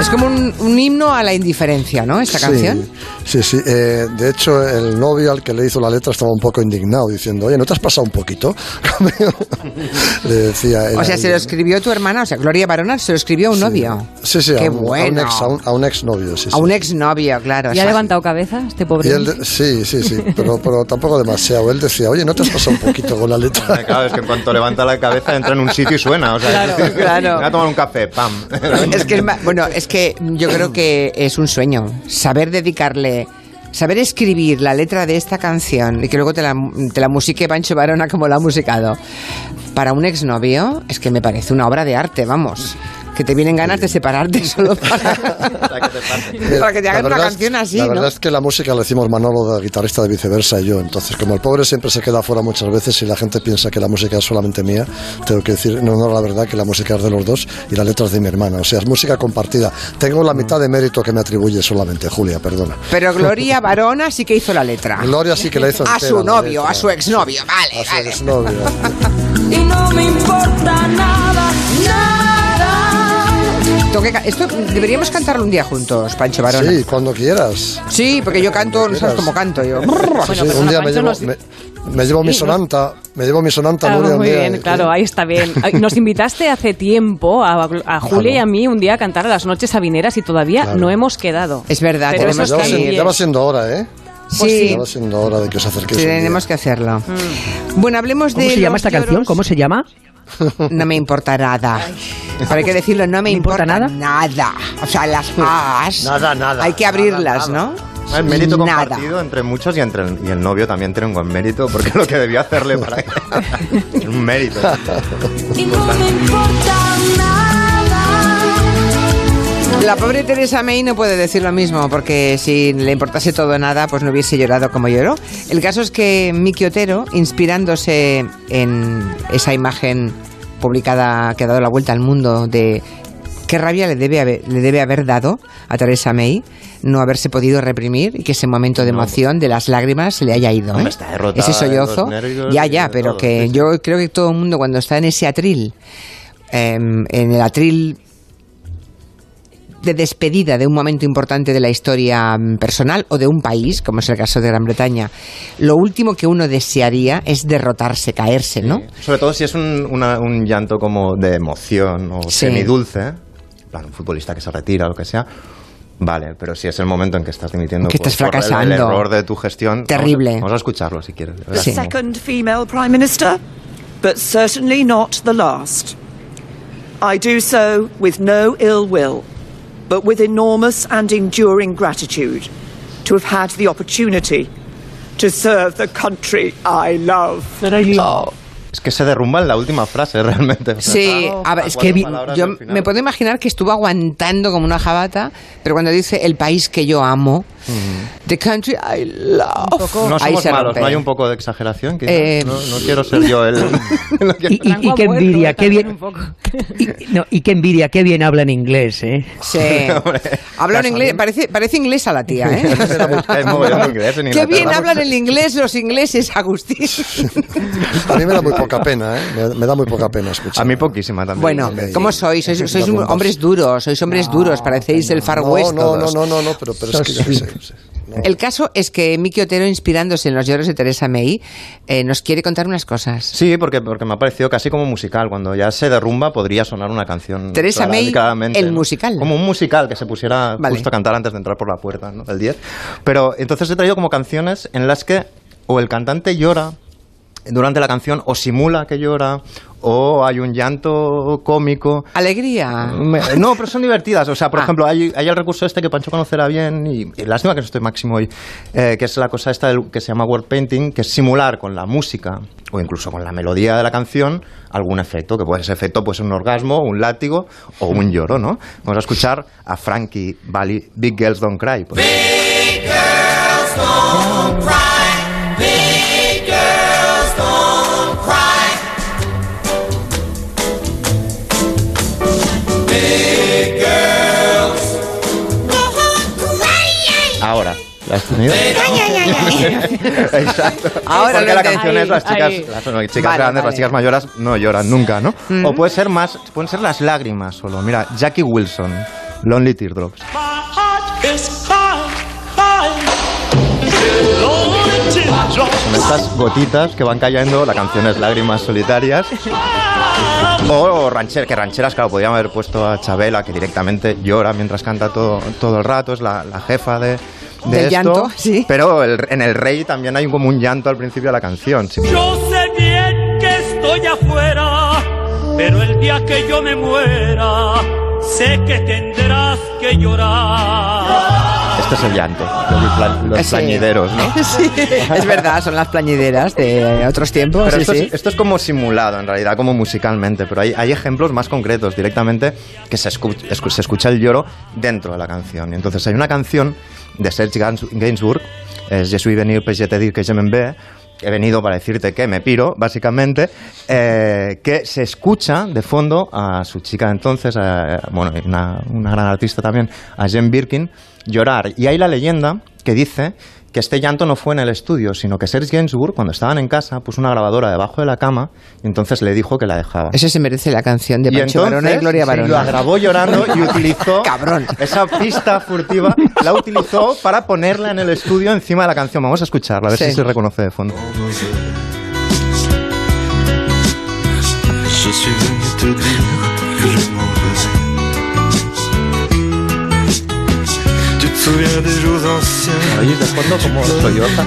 Es como un, un himno a la indiferencia, ¿no? Esta Sí, canción. Sí, sí. eh, de hecho, el novio al que le hizo la letra estaba un poco indignado, diciendo, oye, ¿no te has pasado un poquito? le decía. él O sea, se lo escribió tu hermana, o sea, Gloria Varona se lo escribió a un novio. Sí, sí, Qué a un, a un bueno. ex, a un, a un exnovio, sí, A sí. un exnovio, claro. ¿Y ha o sea, levantado cabeza este pobre? Y él de- sí, sí, sí, pero, pero tampoco demasiado. Él decía, oye, ¿no te has pasado un poquito con la letra? Claro, es que en cuanto levanta la cabeza entra en un sitio y suena. O sea, Claro, claro. Me voy a tomar un café, pam. Es que es bueno, es que yo creo que es un sueño saber dedicarle, saber escribir la letra de esta canción y que luego te la, te la musique Pancho Varona como la ha musicado para un exnovio, es que me parece una obra de arte, vamos. Que te vienen ganas de separarte solo para, para que te La hagan una verdad es- canción así, La ¿no? verdad es que la música la hicimos Manolo, de guitarrista de viceversa, y yo. Entonces, como el pobre siempre se queda fuera muchas veces y la gente piensa que la música es solamente mía, tengo que decir, no, no, la verdad que la música es de los dos y la letra es de mi hermana. O sea, es música compartida. Tengo la mitad de mérito que me atribuye solamente, Julia, perdona. Pero Gloria Varona sí que hizo la letra. Gloria sí que la hizo A entera, su la novio, letra. a su exnovio, vale, A su vale. exnovio. Y no me importa nada. Tengo que Esto deberíamos cantarlo un día juntos, Pancho Varona. Sí, cuando quieras. Sí, porque yo canto, no sabes cómo canto yo. Sí, sí, un día me llevo, me, me llevo mi Sí, no- sonanta, me llevo mi sonanta, Ah, Nuria, muy día, bien, claro, ahí está bien. Nos invitaste hace tiempo a, a Julia y a mí un día a cantar a las noches sabineras y todavía Claro. no hemos quedado. Es verdad, Pero tenemos que siendo, ir. ya va siendo hora, ¿eh? Sí. Ya va siendo hora de que os acerquéis. Sí, tenemos que hacerlo. Bueno, hablemos ¿Cómo de. se llama esta canción? ¿Cómo se llama? No me importa nada. Pero hay que decirlo, no me importa, nada? nada. O sea, las A's. Nada, nada. Hay que abrirlas, nada, ¿no? El mérito Nada. compartido entre muchos y entre el, y el novio también tiene un buen mérito, porque lo que debió hacerle para es un mérito. Y no me importa La pobre Teresa May no puede decir lo mismo, porque si le importase todo nada, pues no hubiese llorado como lloró. El caso es que Miki Otero, inspirándose en esa imagen publicada que ha dado la vuelta al mundo de qué rabia le debe haber, le debe haber dado a Teresa May no haberse podido reprimir y que ese momento de emoción de las lágrimas se le haya ido. ¿eh? está Ese sollozo. Ya, ya, pero todo, que sí, yo creo que todo el mundo cuando está en ese atril, em, en el atril de despedida de un momento importante de la historia mm, personal o de un país, como es el caso de Gran Bretaña, lo último que uno desearía es derrotarse, caerse, ¿no? Sobre todo si es un, una- un llanto como de emoción o Sí. semidulce, ¿eh? plan, un futbolista que se retira o lo que sea. Vale, pero si es el momento en que estás dimitiendo Que estás por el- el, fracasando. error de tu gestión, Terrible. Vamos a, vamos a escucharlo si quieres. The second female Prime Minister, but certainly not the last. I do so with no ill will, but with enormous and enduring gratitude to have had the opportunity to serve the country I love. That I love. Es que se derrumba en la última frase, realmente. Sí, a ver, es que vi- yo me puedo imaginar que estuvo aguantando como una jabata, pero cuando dice el país que yo amo, the country I love, No ahí somos malos, rompe. no hay un poco de exageración. Eh, no, no quiero ser yo el... no Y, y- y qué envidia, qué bien. Y, no, y qué envidia, qué bien habla en inglés, ¿eh? Sí. Habla en inglés, parece, parece inglesa la tía, ¿eh? Qué bien hablan el inglés los ingleses, Agustín. A mí me da muy poca pena, ¿eh? Me, me da muy poca pena escuchar. A mí poquísima también. Bueno, ¿cómo sois? Sois, sois un- hombres duros, sois hombres duros, parecéis el Far No, West no, no, no, no, no, pero, pero es que sé. El caso es que Miki Otero, inspirándose en los lloros de Teresa May, eh, nos quiere contar unas cosas. Sí, porque, porque me ha parecido casi como musical. Cuando ya se derrumba podría sonar una canción. Teresa May, el ¿no? musical. Como un musical que se pusiera Vale. justo a cantar antes de entrar por la puerta ¿no? del 10. Pero entonces he traído como canciones en las que o el cantante llora durante la canción o simula que llora o hay un llanto cómico. Alegría. Me- No, pero son divertidas. O sea, por Ah. ejemplo, hay, hay el recurso este que Pancho conocerá bien y, y lástima que no estoy máximo hoy, eh, que es la cosa esta del- que se llama word painting, que es simular con la música o incluso con la melodía de la canción algún efecto, que puede ser efecto pues un orgasmo, un látigo o un lloro, ¿no? Vamos a escuchar a Frankie Valli, Big Girls Don't Cry. por ejemplo. Ahora, ¿la has tenido? Exacto. Ahora Porque la canción es las chicas, las chicas Vale, grandes, vale. las chicas mayores no lloran nunca, ¿no? Mm. O puede ser más, pueden ser las lágrimas solo. Mira, Jackie Wilson, Lonely Teardrops. Son estas gotitas que van cayendo, la canción es Lágrimas Solitarias. O rancher, que rancheras, claro, podríamos haber puesto a Chabela, que directamente llora mientras canta todo, todo el rato, es la, la jefa de, de Del esto. llanto, sí. Pero el- en el rey también hay como un llanto al principio de la canción. sí. Yo sé bien que estoy afuera, pero el día que yo me muera, sé que tendrás que llorar. Este es el llanto, los, Sí. plañideros, ¿no? Sí, es verdad, son las plañideras de otros tiempos. Pero sí, esto, sí. Es, esto es como simulado, en realidad, como musicalmente, pero hay, hay ejemplos más concretos directamente que se, escu- se escucha el lloro dentro de la canción. Y entonces hay una canción de Serge Gainsbourg, es Je suis he venido para decirte que me piro, básicamente, eh, que se escucha de fondo a su chica entonces, a- bueno, una, una gran artista también, a Jen Birkin, llorar. Y hay la leyenda que dice que este llanto no fue en el estudio, sino que Serge Gainsbourg, cuando estaban en casa, puso una grabadora debajo de la cama y entonces le dijo que la dejaba. Ese se merece la canción de Pancho Barona y Gloria Barona. lo grabó llorando y utilizó Cabrón. esa pista furtiva, la utilizó para ponerla en el estudio encima de la canción. Vamos a escucharla, a ver Sí. si se reconoce de fondo. Souviens des jours anciens ¿Oís de fondo como solloza?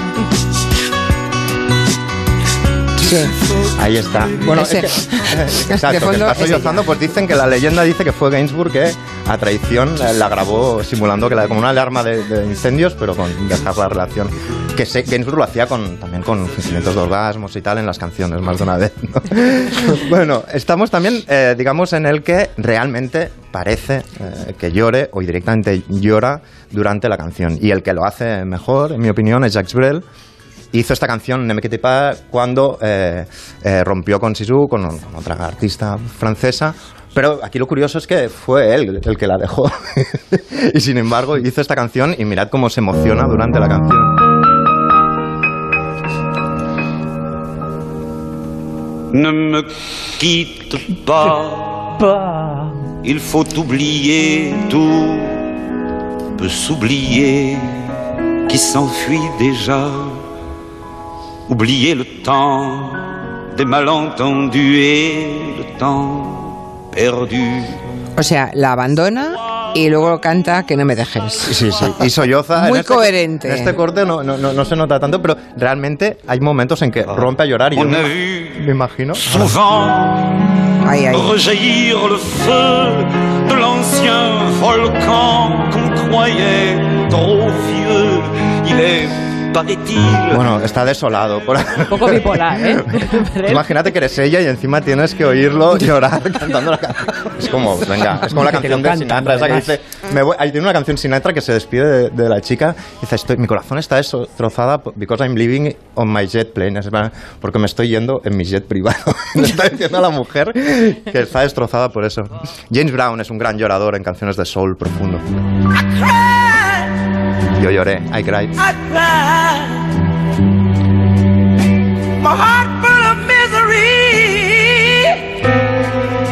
Ahí está. Bueno, es que, exacto, fondo, que está sollozando, pues dicen que la leyenda dice que fue Gainsbourg que a traición la, la grabó simulando que la como una alarma de, de incendios, pero con dejar la relación. Que sé, Gainsbourg lo hacía con, también con fingimientos de orgasmos y tal en las canciones, más de una vez. ¿no? bueno, estamos también, eh, digamos, en el que realmente parece eh, que llore o directamente llora durante la canción. Y el que lo hace mejor, en mi opinión, es Jacques Brel hizo esta canción Ne me quitte pas cuando eh, eh, rompió con Sisu, con, con otra artista francesa. Pero aquí lo curioso es que fue él el que la dejó. y sin embargo hizo esta canción y mirad cómo se emociona durante la canción. Ne me quitte pas. Il faut oublier tout peut s'oublier qui s'enfuit déjà. Oublier le temps des malentendus et le temps perdu. O sea, la abandona y luego canta que no me dejes. Sí, sí. Y solloza. en Muy este- coherente. En este corte no, no, no, no se nota tanto, pero realmente hay momentos en que rompe a llorar y yo me, me imagino. souvent Ay, ay. rejaillir le feu de l'ancien volcan qu'on croyait trop vieux. Il est, Bueno, está desolado. Por... Un poco bipolar, ¿eh? Imagínate que eres ella y encima tienes que oírlo llorar cantando la canción. Es como, venga, es como la canción de Sinatra, esa que dice, me voy- ahí tiene una canción Sinatra que se despide de, de la chica y dice, estoy, mi corazón está destrozada because I'm living on my jet plane, porque me estoy yendo en mi jet privado. Le está diciendo a la mujer que está destrozada por eso. James Brown es un gran llorador en canciones de soul profundo. Yo lloré, I cried. I cried. My heart full of misery.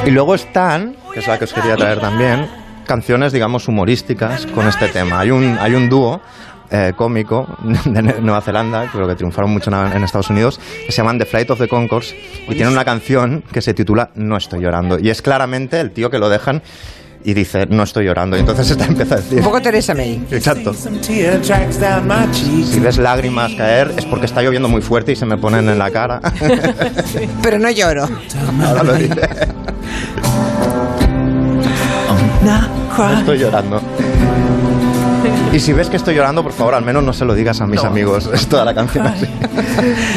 Y luego están, que es la que os quería traer también, canciones, digamos, humorísticas con este tema. Hay un, hay un dúo eh, cómico de Nueva Zelanda, creo que triunfaron mucho en Estados Unidos, que se llaman The Flight of the Conchords y tienen una canción que se titula No estoy llorando. Y es claramente el tío que lo dejan y dice No estoy llorando. Y entonces esta empieza a decir... Un poco Teresa May. Exacto. Si ves lágrimas caer es porque está lloviendo muy fuerte y se me ponen en la cara. Pero no lloro. Ahora lo dice. No estoy llorando. Y si ves que estoy llorando, por favor, al menos no se lo digas a mis amigos. Es toda la canción así.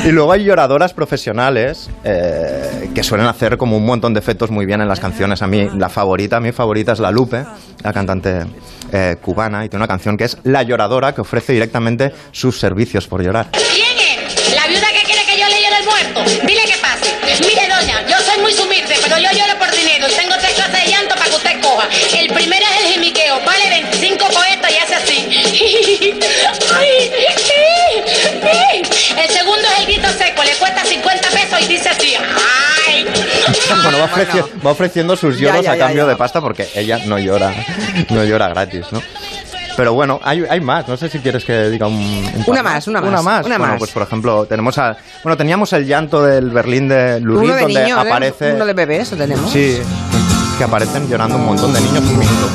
Y luego hay lloradoras profesionales eh, que suelen hacer como un montón de efectos muy bien en las canciones. A mí, la favorita, mi favorita es La Lupe, la cantante eh, cubana, y tiene una canción que es La Lloradora, que ofrece directamente sus servicios por llorar. ¿Quién es? ¿La viuda que quiere que yo le llore el muerto? Dile que pase. Mire, doña, yo soy muy sumilde, pero yo lloro por dinero. Tengo tres clases de llanto para que usted coja. El primero es el jimiqueo, vale 25 así. Ay, El segundo es el grito seco, le cuesta 50 pesos y dice así. Ay. Bueno, va, ofreci- va ofreciendo sus Ya, lloros ya, a cambio ya. de pasta porque ella no llora, no llora gratis, ¿no? Pero bueno, hay, hay más. No sé si quieres que diga un, un Una más, una más, Una más. una Bueno, más. pues por ejemplo, tenemos a, bueno, teníamos el llanto del Berlín de Lurid, donde niños, ¿eh? aparece, uno de bebés, ¿lo tenemos? sí, que aparecen llorando un montón de niños un minuto.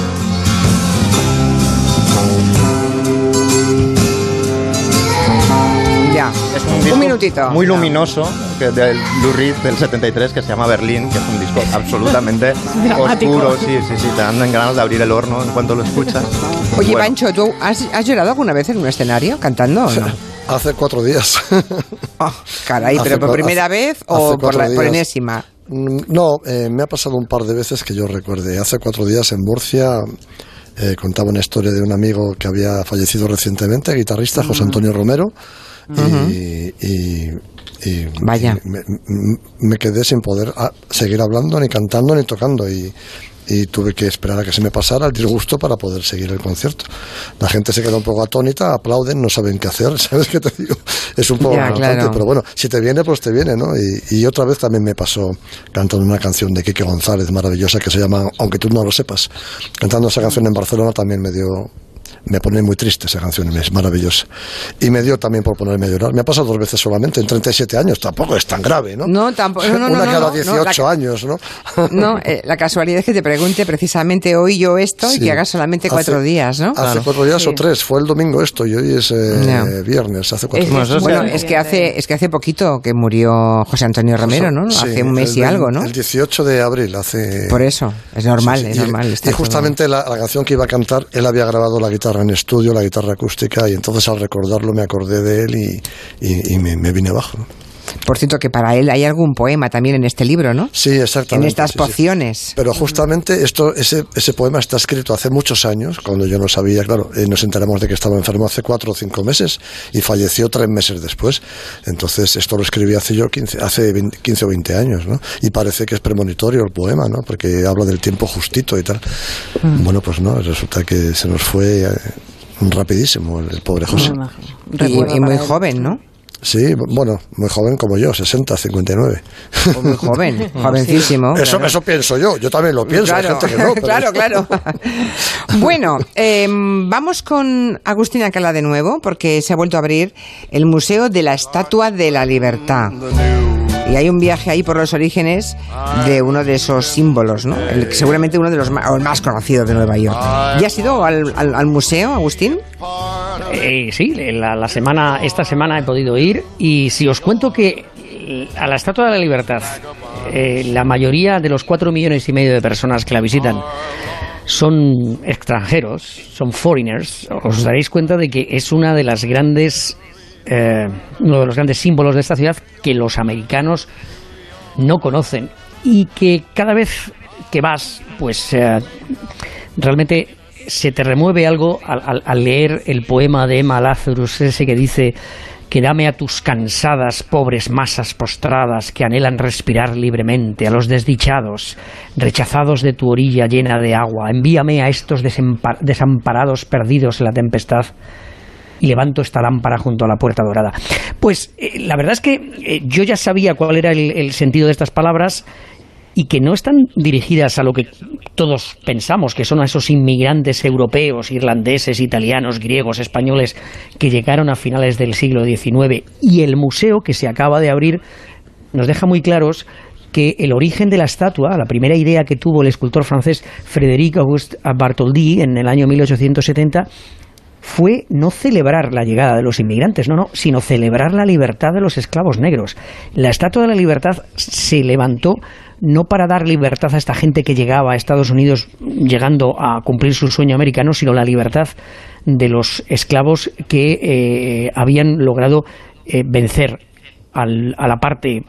Es un, disco minutito. Muy luminoso, que del Lou Reed del 73, que se llama Berlín, que es un disco absolutamente oscuro. Sí, sí, sí, te dan ganas de abrir el horno en cuanto lo escuchas. Oye, Bueno. Pancho, ¿tú has, has llorado alguna vez en un escenario cantando o no? Hace cuatro días. Caray, Hace pero por primera hace- vez o por, la, por enésima. Mm, No, eh, me ha pasado un par de veces que yo recuerde. Hace cuatro días en Murcia eh, contaba una historia de un amigo que había fallecido recientemente, guitarrista José Antonio Romero, y, y- y- Vaya. me, me quedé sin poder ah, seguir hablando, ni cantando, ni tocando. Y, y tuve que esperar a que se me pasara el disgusto para poder seguir el concierto. La gente se queda un poco atónita, aplauden, no saben qué hacer, ¿sabes qué te digo? Es un poco Ya, claro. pero bueno, si te viene, pues te viene, ¿no? Y, y otra vez también me pasó cantando una canción de Quique González maravillosa que se llama Aunque tú no lo sepas. Cantando esa canción en Barcelona también me dio me pone muy triste esa canción, es maravillosa. Y me dio también por ponerme a llorar. Me ha pasado dos veces solamente, en 37 años, tampoco es tan grave, ¿no? No, tampoco. No, no, no, Una no, cada no, 18 la- años, ¿no? No, eh, la casualidad es que te pregunte precisamente hoy yo esto y Sí. que hagas solamente Hace- cuatro días, ¿no? Hace cuatro días Sí. o tres, fue el domingo esto y hoy es eh, viernes, hace cuatro Es, días. bueno, es que hace es que hace poquito que murió José Antonio Romero, ¿no? Sí, hace un mes y algo, ¿no? El 18 de abril, hace... Por eso, es normal, Sí, sí. es Y- normal. Y, todo- justamente la, la canción que iba a cantar, él había grabado la guitarra en estudio, la guitarra acústica, y entonces al recordarlo me acordé de él y, y- me, vine abajo. Por cierto, que para él hay algún poema también en este libro, ¿no? Sí, exactamente. En estas sí, sí. pociones. Pero justamente esto, ese, ese poema está escrito hace muchos años, cuando yo no sabía, claro, eh, nos enteramos de que estaba enfermo hace cuatro o cinco meses y falleció tres meses después. Entonces, esto lo escribí hace yo 15, hace 20 15 o 20 años, ¿no? Y parece que es premonitorio el poema, ¿no? Porque habla del tiempo justito y tal. Mm. Bueno, pues no, resulta que se nos fue eh, rapidísimo el, el pobre José. Y, y muy joven, ¿no? Sí, bueno, muy joven como yo, 60, 59. Muy joven, jovencísimo. Eso, claro. eso pienso yo, yo también lo pienso, Claro, hay gente que no. pero- claro, claro. Bueno, eh, vamos con Agustín Alcalá de nuevo, porque se ha vuelto a abrir el Museo de la Estatua de la Libertad. Y hay un viaje ahí por los orígenes de uno de esos símbolos, ¿no? El- seguramente uno de los más, o el más conocidos de Nueva York. ¿Ya has ido al, al- al museo, Agustín? Eh, sí, la, la semana, esta semana he podido ir y si os cuento que a la Estatua de la Libertad eh, la mayoría de los cuatro millones y medio de personas que la visitan son extranjeros, son foreigners, os daréis cuenta de que es una de las grandes, eh, uno de los grandes símbolos de esta ciudad que los americanos no conocen y que cada vez que vas, pues eh, realmente se te remueve algo al, al- leer el poema de Emma Lazarus, ese que dice que dame a tus cansadas, pobres masas postradas que anhelan respirar libremente, a los desdichados, rechazados de tu orilla llena de agua, envíame a estos desamparados perdidos en la tempestad y levanto esta lámpara junto a la puerta dorada. Pues eh, la verdad es que eh, yo ya sabía cuál era el, sentido de estas palabras y que no están dirigidas a lo que todos pensamos, que son a esos inmigrantes europeos, irlandeses, italianos, griegos, españoles, que llegaron a finales del siglo XIX. Y el museo que se acaba de abrir nos deja muy claros que el origen de la estatua, la primera idea que tuvo el escultor francés Frédéric Auguste Bartholdi en el año 1870, fue no celebrar la llegada de los inmigrantes, no, no, sino celebrar la libertad de los esclavos negros. La Estatua de la Libertad se levantó no para dar libertad a esta gente que llegaba a Estados Unidos llegando a cumplir su sueño americano, sino la libertad de los esclavos que eh, habían logrado eh, vencer al, a la parte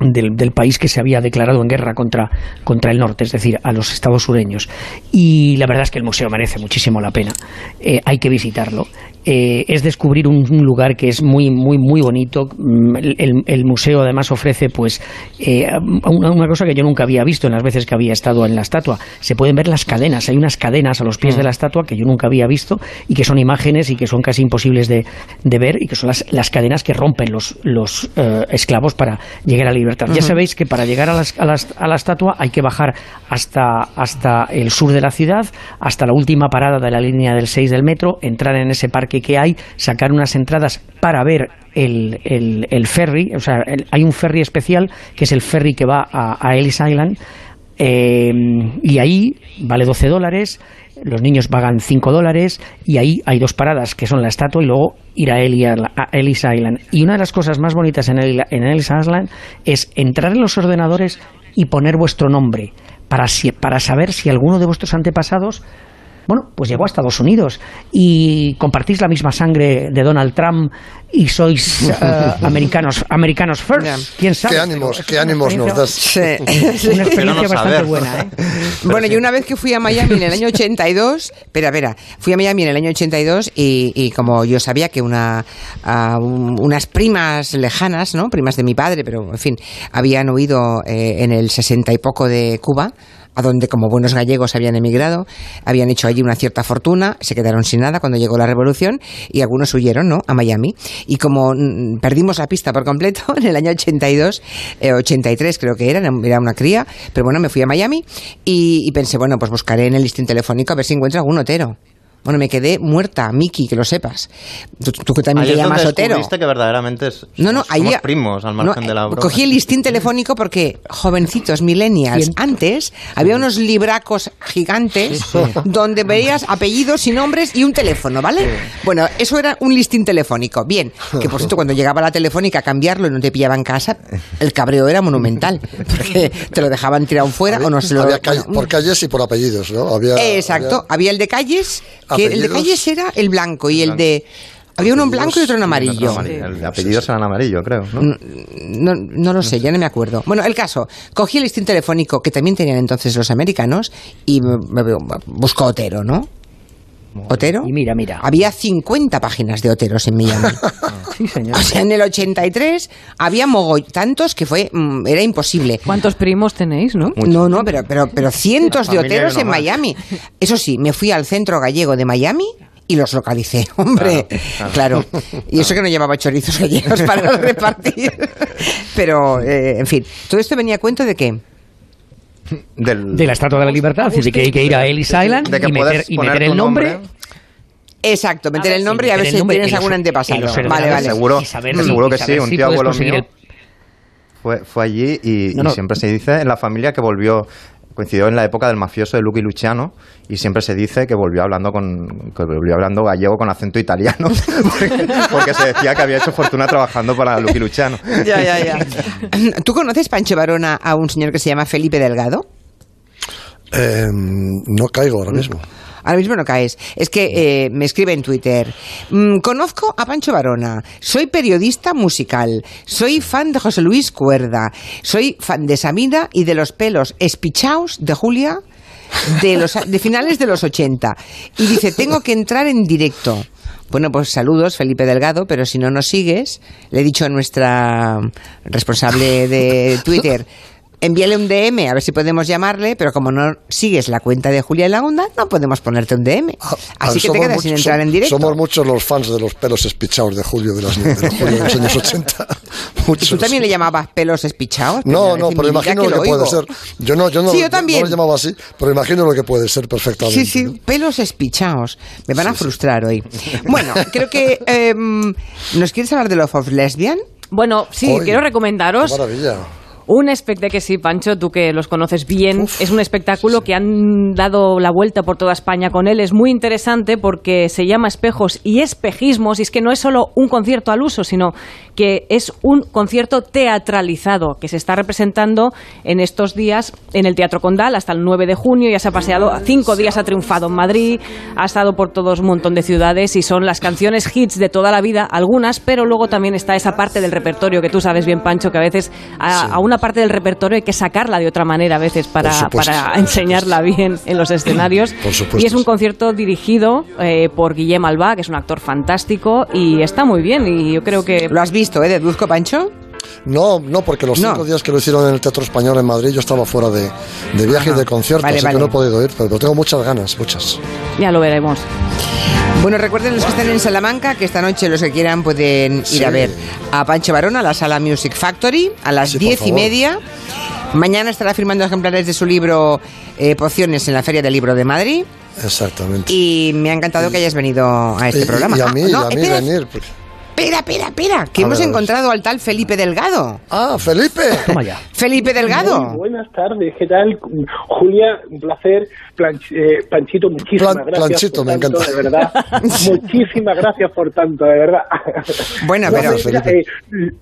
del, del, país que se había declarado en guerra contra, contra el norte, es decir, a los estados sureños. Y la verdad es que el museo merece muchísimo la pena. Eh, hay que visitarlo. Eh, es descubrir un, un, lugar que es muy, muy, muy bonito. Mm, el, el museo además ofrece pues eh, una, una, cosa que yo nunca había visto en las veces que había estado en la estatua. Se pueden ver las cadenas. Hay unas cadenas a los pies mm. de la estatua que yo nunca había visto y que son imágenes y que son casi imposibles de, de ver y que son las, las cadenas que rompen los, los esclavos para llegar a la libertad. Uh -huh. Ya sabéis que para llegar a, las, a, las, a, la estatua hay que bajar hasta, hasta el sur de la ciudad, hasta la última parada de la línea del 6 del metro, entrar en ese parque que hay, sacar unas entradas para ver el, el, ferry, o sea, hay un ferry especial que es el ferry que va a, Ellis Island. Eh, y ahí vale 12 dólares, los niños pagan 5 dólares y ahí hay dos paradas que son la estatua y luego ir a, Ellis Island. Y una de las cosas más bonitas en, en Ellis Island es entrar en los ordenadores y poner vuestro nombre para, si, para saber si alguno de vuestros antepasados bueno, pues llegó a Estados Unidos y compartís la misma sangre de Donald Trump y sois uh, americanos americanos first. Yeah. ¿Quién sabe? ¿Qué ánimos, qué ánimos nos das? Sí. Una experiencia bastante buena. ¿eh? Bueno, yo una vez que fui a Miami en el año 82, espera, espera, fui a Miami en el año 82 y, y como yo sabía que una, uh, unas primas lejanas, ¿no? Primas de mi padre, pero en fin, habían huido eh, en el 60 y poco de Cuba, a donde como buenos gallegos habían emigrado, habían hecho allí una cierta fortuna, se quedaron sin nada cuando llegó la revolución y algunos huyeron, ¿no? A Miami. Y como mm, perdimos la pista por completo en el año 82, eh, 83 creo que era, era una cría, pero bueno, me fui a Miami y, y pensé, bueno, pues buscaré en el listín telefónico a ver si encuentro algún otero. Bueno, me quedé muerta, Miki, que lo sepas. Tú, tú que también ahí te llamas Otero. que verdaderamente es, no, no, somos ahí, primos al margen no, de la broma. Cogí el listín telefónico porque, jovencitos, millennials, antes había unos libracos gigantes sí, sí. donde veías apellidos y nombres y un teléfono, ¿vale? Sí. Bueno, eso era un listín telefónico. Bien, que por cierto, cuando llegaba la telefónica a cambiarlo y no te pillaba en casa, el cabreo era monumental. Porque te lo dejaban tirado fuera había, o no se lo... Había calle, por calles y por apellidos, ¿no? Había, Exacto, había, había el de calles, que el de calles era el blanco y el de... Había uno en blanco y otro en amarillo. Sí. El de apellidos eran amarillo, creo. ¿no? No, no, no lo sé, ya no me acuerdo. Bueno, el caso, cogí el listín telefónico que también tenían entonces los americanos y me, me, busco Otero, ¿no? Otero. Y mira, mira. Había 50 páginas de Oteros en Miami. sí, señor. O sea, en el 83 había mogoll tantos que fue mm, era imposible. ¿Cuántos primos tenéis, no? Mucho. No, no, pero pero pero cientos de Oteros no en más. Miami. Eso sí, me fui al centro gallego de Miami y los localicé, hombre. Claro, claro. claro. Y eso que no llevaba chorizos gallegos para repartir. Pero, eh, en fin, todo esto venía a cuento de que del, de la Estatua de la Libertad, así que hay que ir a Ellis Island y meter, y meter el nombre. nombre. Exacto, meter el nombre y a ver si tienes algún antepasado. Vale, vale. Seguro, saber, seguro que sí. Un tío abuelo mío el... fue, fue allí y, no, no. y siempre se dice en la familia que volvió coincidió en la época del mafioso de Lucky Luciano y siempre se dice que volvió hablando con que volvió hablando gallego con acento italiano porque, porque, se decía que había hecho fortuna trabajando para Lucky Luciano. Ya, ya, ya. ¿Tú conoces Pancho Barona a un señor que se llama Felipe Delgado? Eh, no caigo ahora mismo. Ahora mismo no caes. Es que eh, me escribe en Twitter. Mm, conozco a Pancho Barona. Soy periodista musical. Soy fan de José Luis Cuerda. Soy fan de Samira y de los pelos espichaos de Julia de, los, de finales de los 80. Y dice, tengo que entrar en directo. Bueno, pues saludos, Felipe Delgado, pero si no nos sigues, le he dicho a nuestra responsable de Twitter, envíale un DM a ver si podemos llamarle, pero como no sigues la cuenta de Julia en la Onda, no podemos ponerte un DM. Así que te quedas muchos- sin entrar en directo. Somos muchos los fans de los pelos espichados de Julio de, las, de los, Julio de los años 80. ¿Y tú también le llamabas pelos espichados? No, no, pero imagino lo que, oigo. puede ser. Yo no, yo no, Sí, yo también. no lo llamaba así, pero imagino lo que puede ser perfectamente. Sí, sí, pelos espichados. Me van a frustrar hoy. Bueno, creo que... em, ¿Nos quieres hablar de Love of Lesbian? Bueno, sí, Oy, quiero recomendaros Qué maravilla. Un espectáculo que sí, Pancho, tú que los conoces bien, es un espectáculo que han dado la vuelta por toda España con él. Es muy interesante porque se llama Espejos y Espejismos y es que no es solo un concierto al uso, sino que es un concierto teatralizado que se está representando en estos días en el Teatro Condal hasta el 9 de junio. Ya se ha paseado a cinco días, ha triunfado en Madrid, ha estado por todos un montón de ciudades y son las canciones hits de toda la vida, algunas, pero luego también está esa parte del repertorio que tú sabes bien, Pancho, que a veces a, a una parte del repertorio hay que sacarla de otra manera a veces para, para enseñarla bien en los escenarios. Por supuesto, y es un concierto dirigido eh, por Guillem Alba, que es un actor fantástico y está muy bien y yo creo que... ¿Lo has visto, eh, deduzco, Pancho? No, no, porque los No. cinco días que lo hicieron en el Teatro Español en Madrid yo estaba fuera de, de viaje y de concierto, Vale, así vale. que no he podido ir, pero tengo muchas ganas, muchas. Ya lo veremos. Bueno, recuerden los que estén en Salamanca que esta noche los que quieran pueden ir Sí. a ver a Pancho Barón a la sala Music Factory a las Sí, diez y media. Mañana estará firmando ejemplares de su libro eh, Pociones en la Feria del Libro de Madrid. Exactamente. Y me ha encantado que hayas venido a este Y- programa. Y a Ah, mí, no, y a mí venir. porque- espera, espera, espera, que A hemos ver, encontrado al tal Felipe Delgado. Ah, Felipe. Toma ya. Felipe Delgado. Muy buenas tardes, ¿qué tal? Julia, un placer. Planch- eh, Panchito, muchísimas Plan- gracias. Planchito, por me tanto, encanta. De verdad, muchísimas gracias por tanto, de verdad. Bueno, No, pero- mira, eh,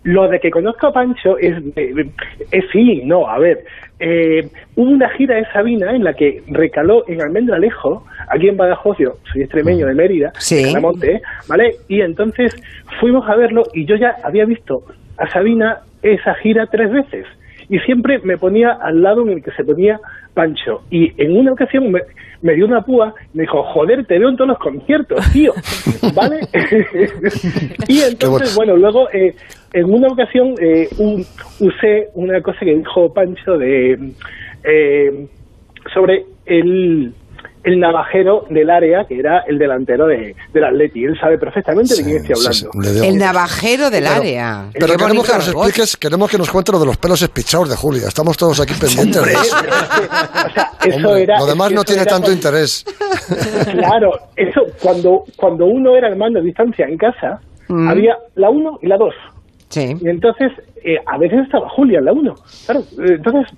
lo de que conozco a Pancho es, eh, es sí, no, a ver. Eh, hubo una gira de Sabina en la que recaló en Almendralejo, aquí en Badajoz, yo soy extremeño de Mérida, Sí. de Canamonte, ¿vale? Y entonces fuimos a verlo y yo ya había visto a Sabina esa gira tres veces y siempre me ponía al lado en el que se ponía Pancho. Y en una ocasión me, me dio una púa me dijo, joder, te veo en todos los conciertos, tío, ¿vale? y entonces, bueno, luego eh, en una ocasión eh, un- usé una cosa que dijo Pancho de eh, sobre el el navajero del área, que era el delantero de, del Atleti. Él sabe perfectamente de quién estoy hablando. El navajero del Pero- área. Pero Qué queremos que nos expliques, queremos que nos cuente lo de los pelos espichados de Julia. Estamos todos aquí pendientes de eso. Eso Hombre, era- lo demás eso no tiene era tanto interés. Claro, eso, cuando, cuando uno era el mando a distancia en casa, Mm. había la 1 y la 2. Sí. Y entonces, eh, a veces estaba Julia en la 1. Claro, eh, entonces,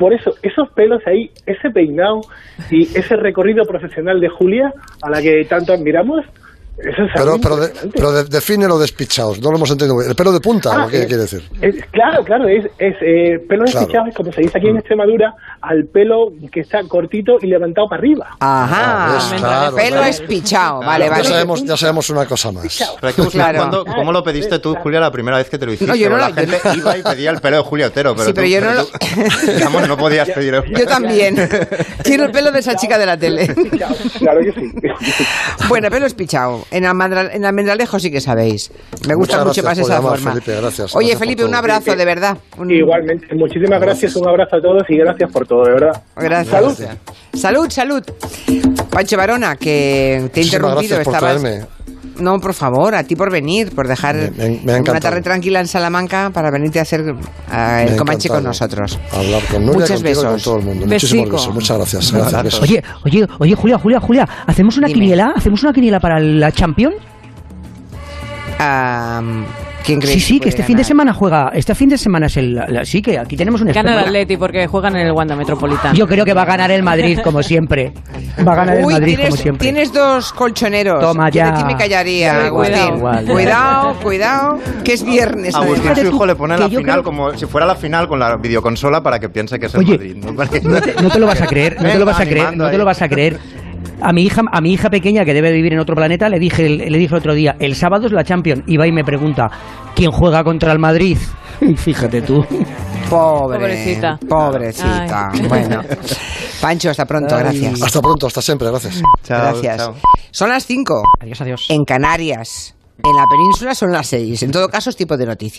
por eso, esos pelos ahí, ese peinado y ese recorrido profesional de Julia, a la que tanto admiramos, eso es Pero, pero, de- pero de- define lo despichados, no lo hemos entendido. bien. ¿El pelo de punta Ah, o qué quiere decir? Es- claro, claro, es, es eh, pelo Claro. despichado, es como se dice aquí en Extremadura, al pelo que está cortito y levantado para arriba. Ajá, ves, claro, pelo claro. espichado, Claro, vale, ya, vale. sabemos, ya sabemos una cosa más. Pero que cómo lo pediste tú, Julia, la primera vez que te lo hiciste. No, yo no la yo gente iba y pedía el pelo de Julia Otero, pero Sí, pero tú- yo no lo- tú- digamos, no podías pedir el Yo también. Quiero el pelo de esa chica de la tele. Claro que sí. Bueno, pelo espichado. En, Almendra- en Almendralejo sí que sabéis. Me gusta Muchas mucho más esa llamar, forma. Felipe, gracias. Oye, Gracias Felipe, un abrazo, de verdad. Un- Igualmente, muchísimas gracias, un abrazo a todos y gracias por todo, de verdad. Gracias. Salud. Salud, salud. Pancho Barona, que te he Muchísimas interrumpido. gracias por estabas- traerme. No, por favor, a ti por venir, por dejar Me- me- una tarde tranquila en Salamanca para venirte a hacer el Comanche con nosotros. Hablar con Nuria, Muchos y con besos. todo el mundo. Muchísimos besos. Muchas gracias. gracias besos. Oye, oye, oye, Julia, Julia, Julia, ¿hacemos una Dime. quiniela? ¿Hacemos una quiniela para la Champions? Ah, ¿Quién crees Sí, sí, que este fin de semana juega. Este fin de semana es el. la- sí, que aquí tenemos un Gana el. Atleti porque juegan en el Wanda Metropolitano. Yo creo que va a ganar el Madrid, como siempre. Va a ganar el Madrid, tienes, como siempre. tienes dos colchoneros. Toma Yo ya. de ti me callaría, Agustín. cuidado. Igual. Cuidado, cuidado, que es viernes. Agustín, su hijo, le pone la yo final creo- como si fuera la final con la videoconsola para que piense que es el Oye, Madrid. ¿no? Te, no te lo vas a creer, no te lo vas a creer, no te lo vas a creer. A mi hija, a mi hija pequeña que debe vivir en otro planeta le dije, el- le dije el otro día, el sábado es la Champions y va y me pregunta quién juega contra el Madrid. Y Fíjate tú. Pobre, Pobrecita. Pobrecita. Ay. Bueno. Pancho, hasta pronto, Ay. gracias. Hasta pronto, hasta siempre. Gracias. Chao, gracias. chao. Son las 5 Adiós, adiós. en Canarias. En la península son las 6. En todo caso, es tipo de noticias.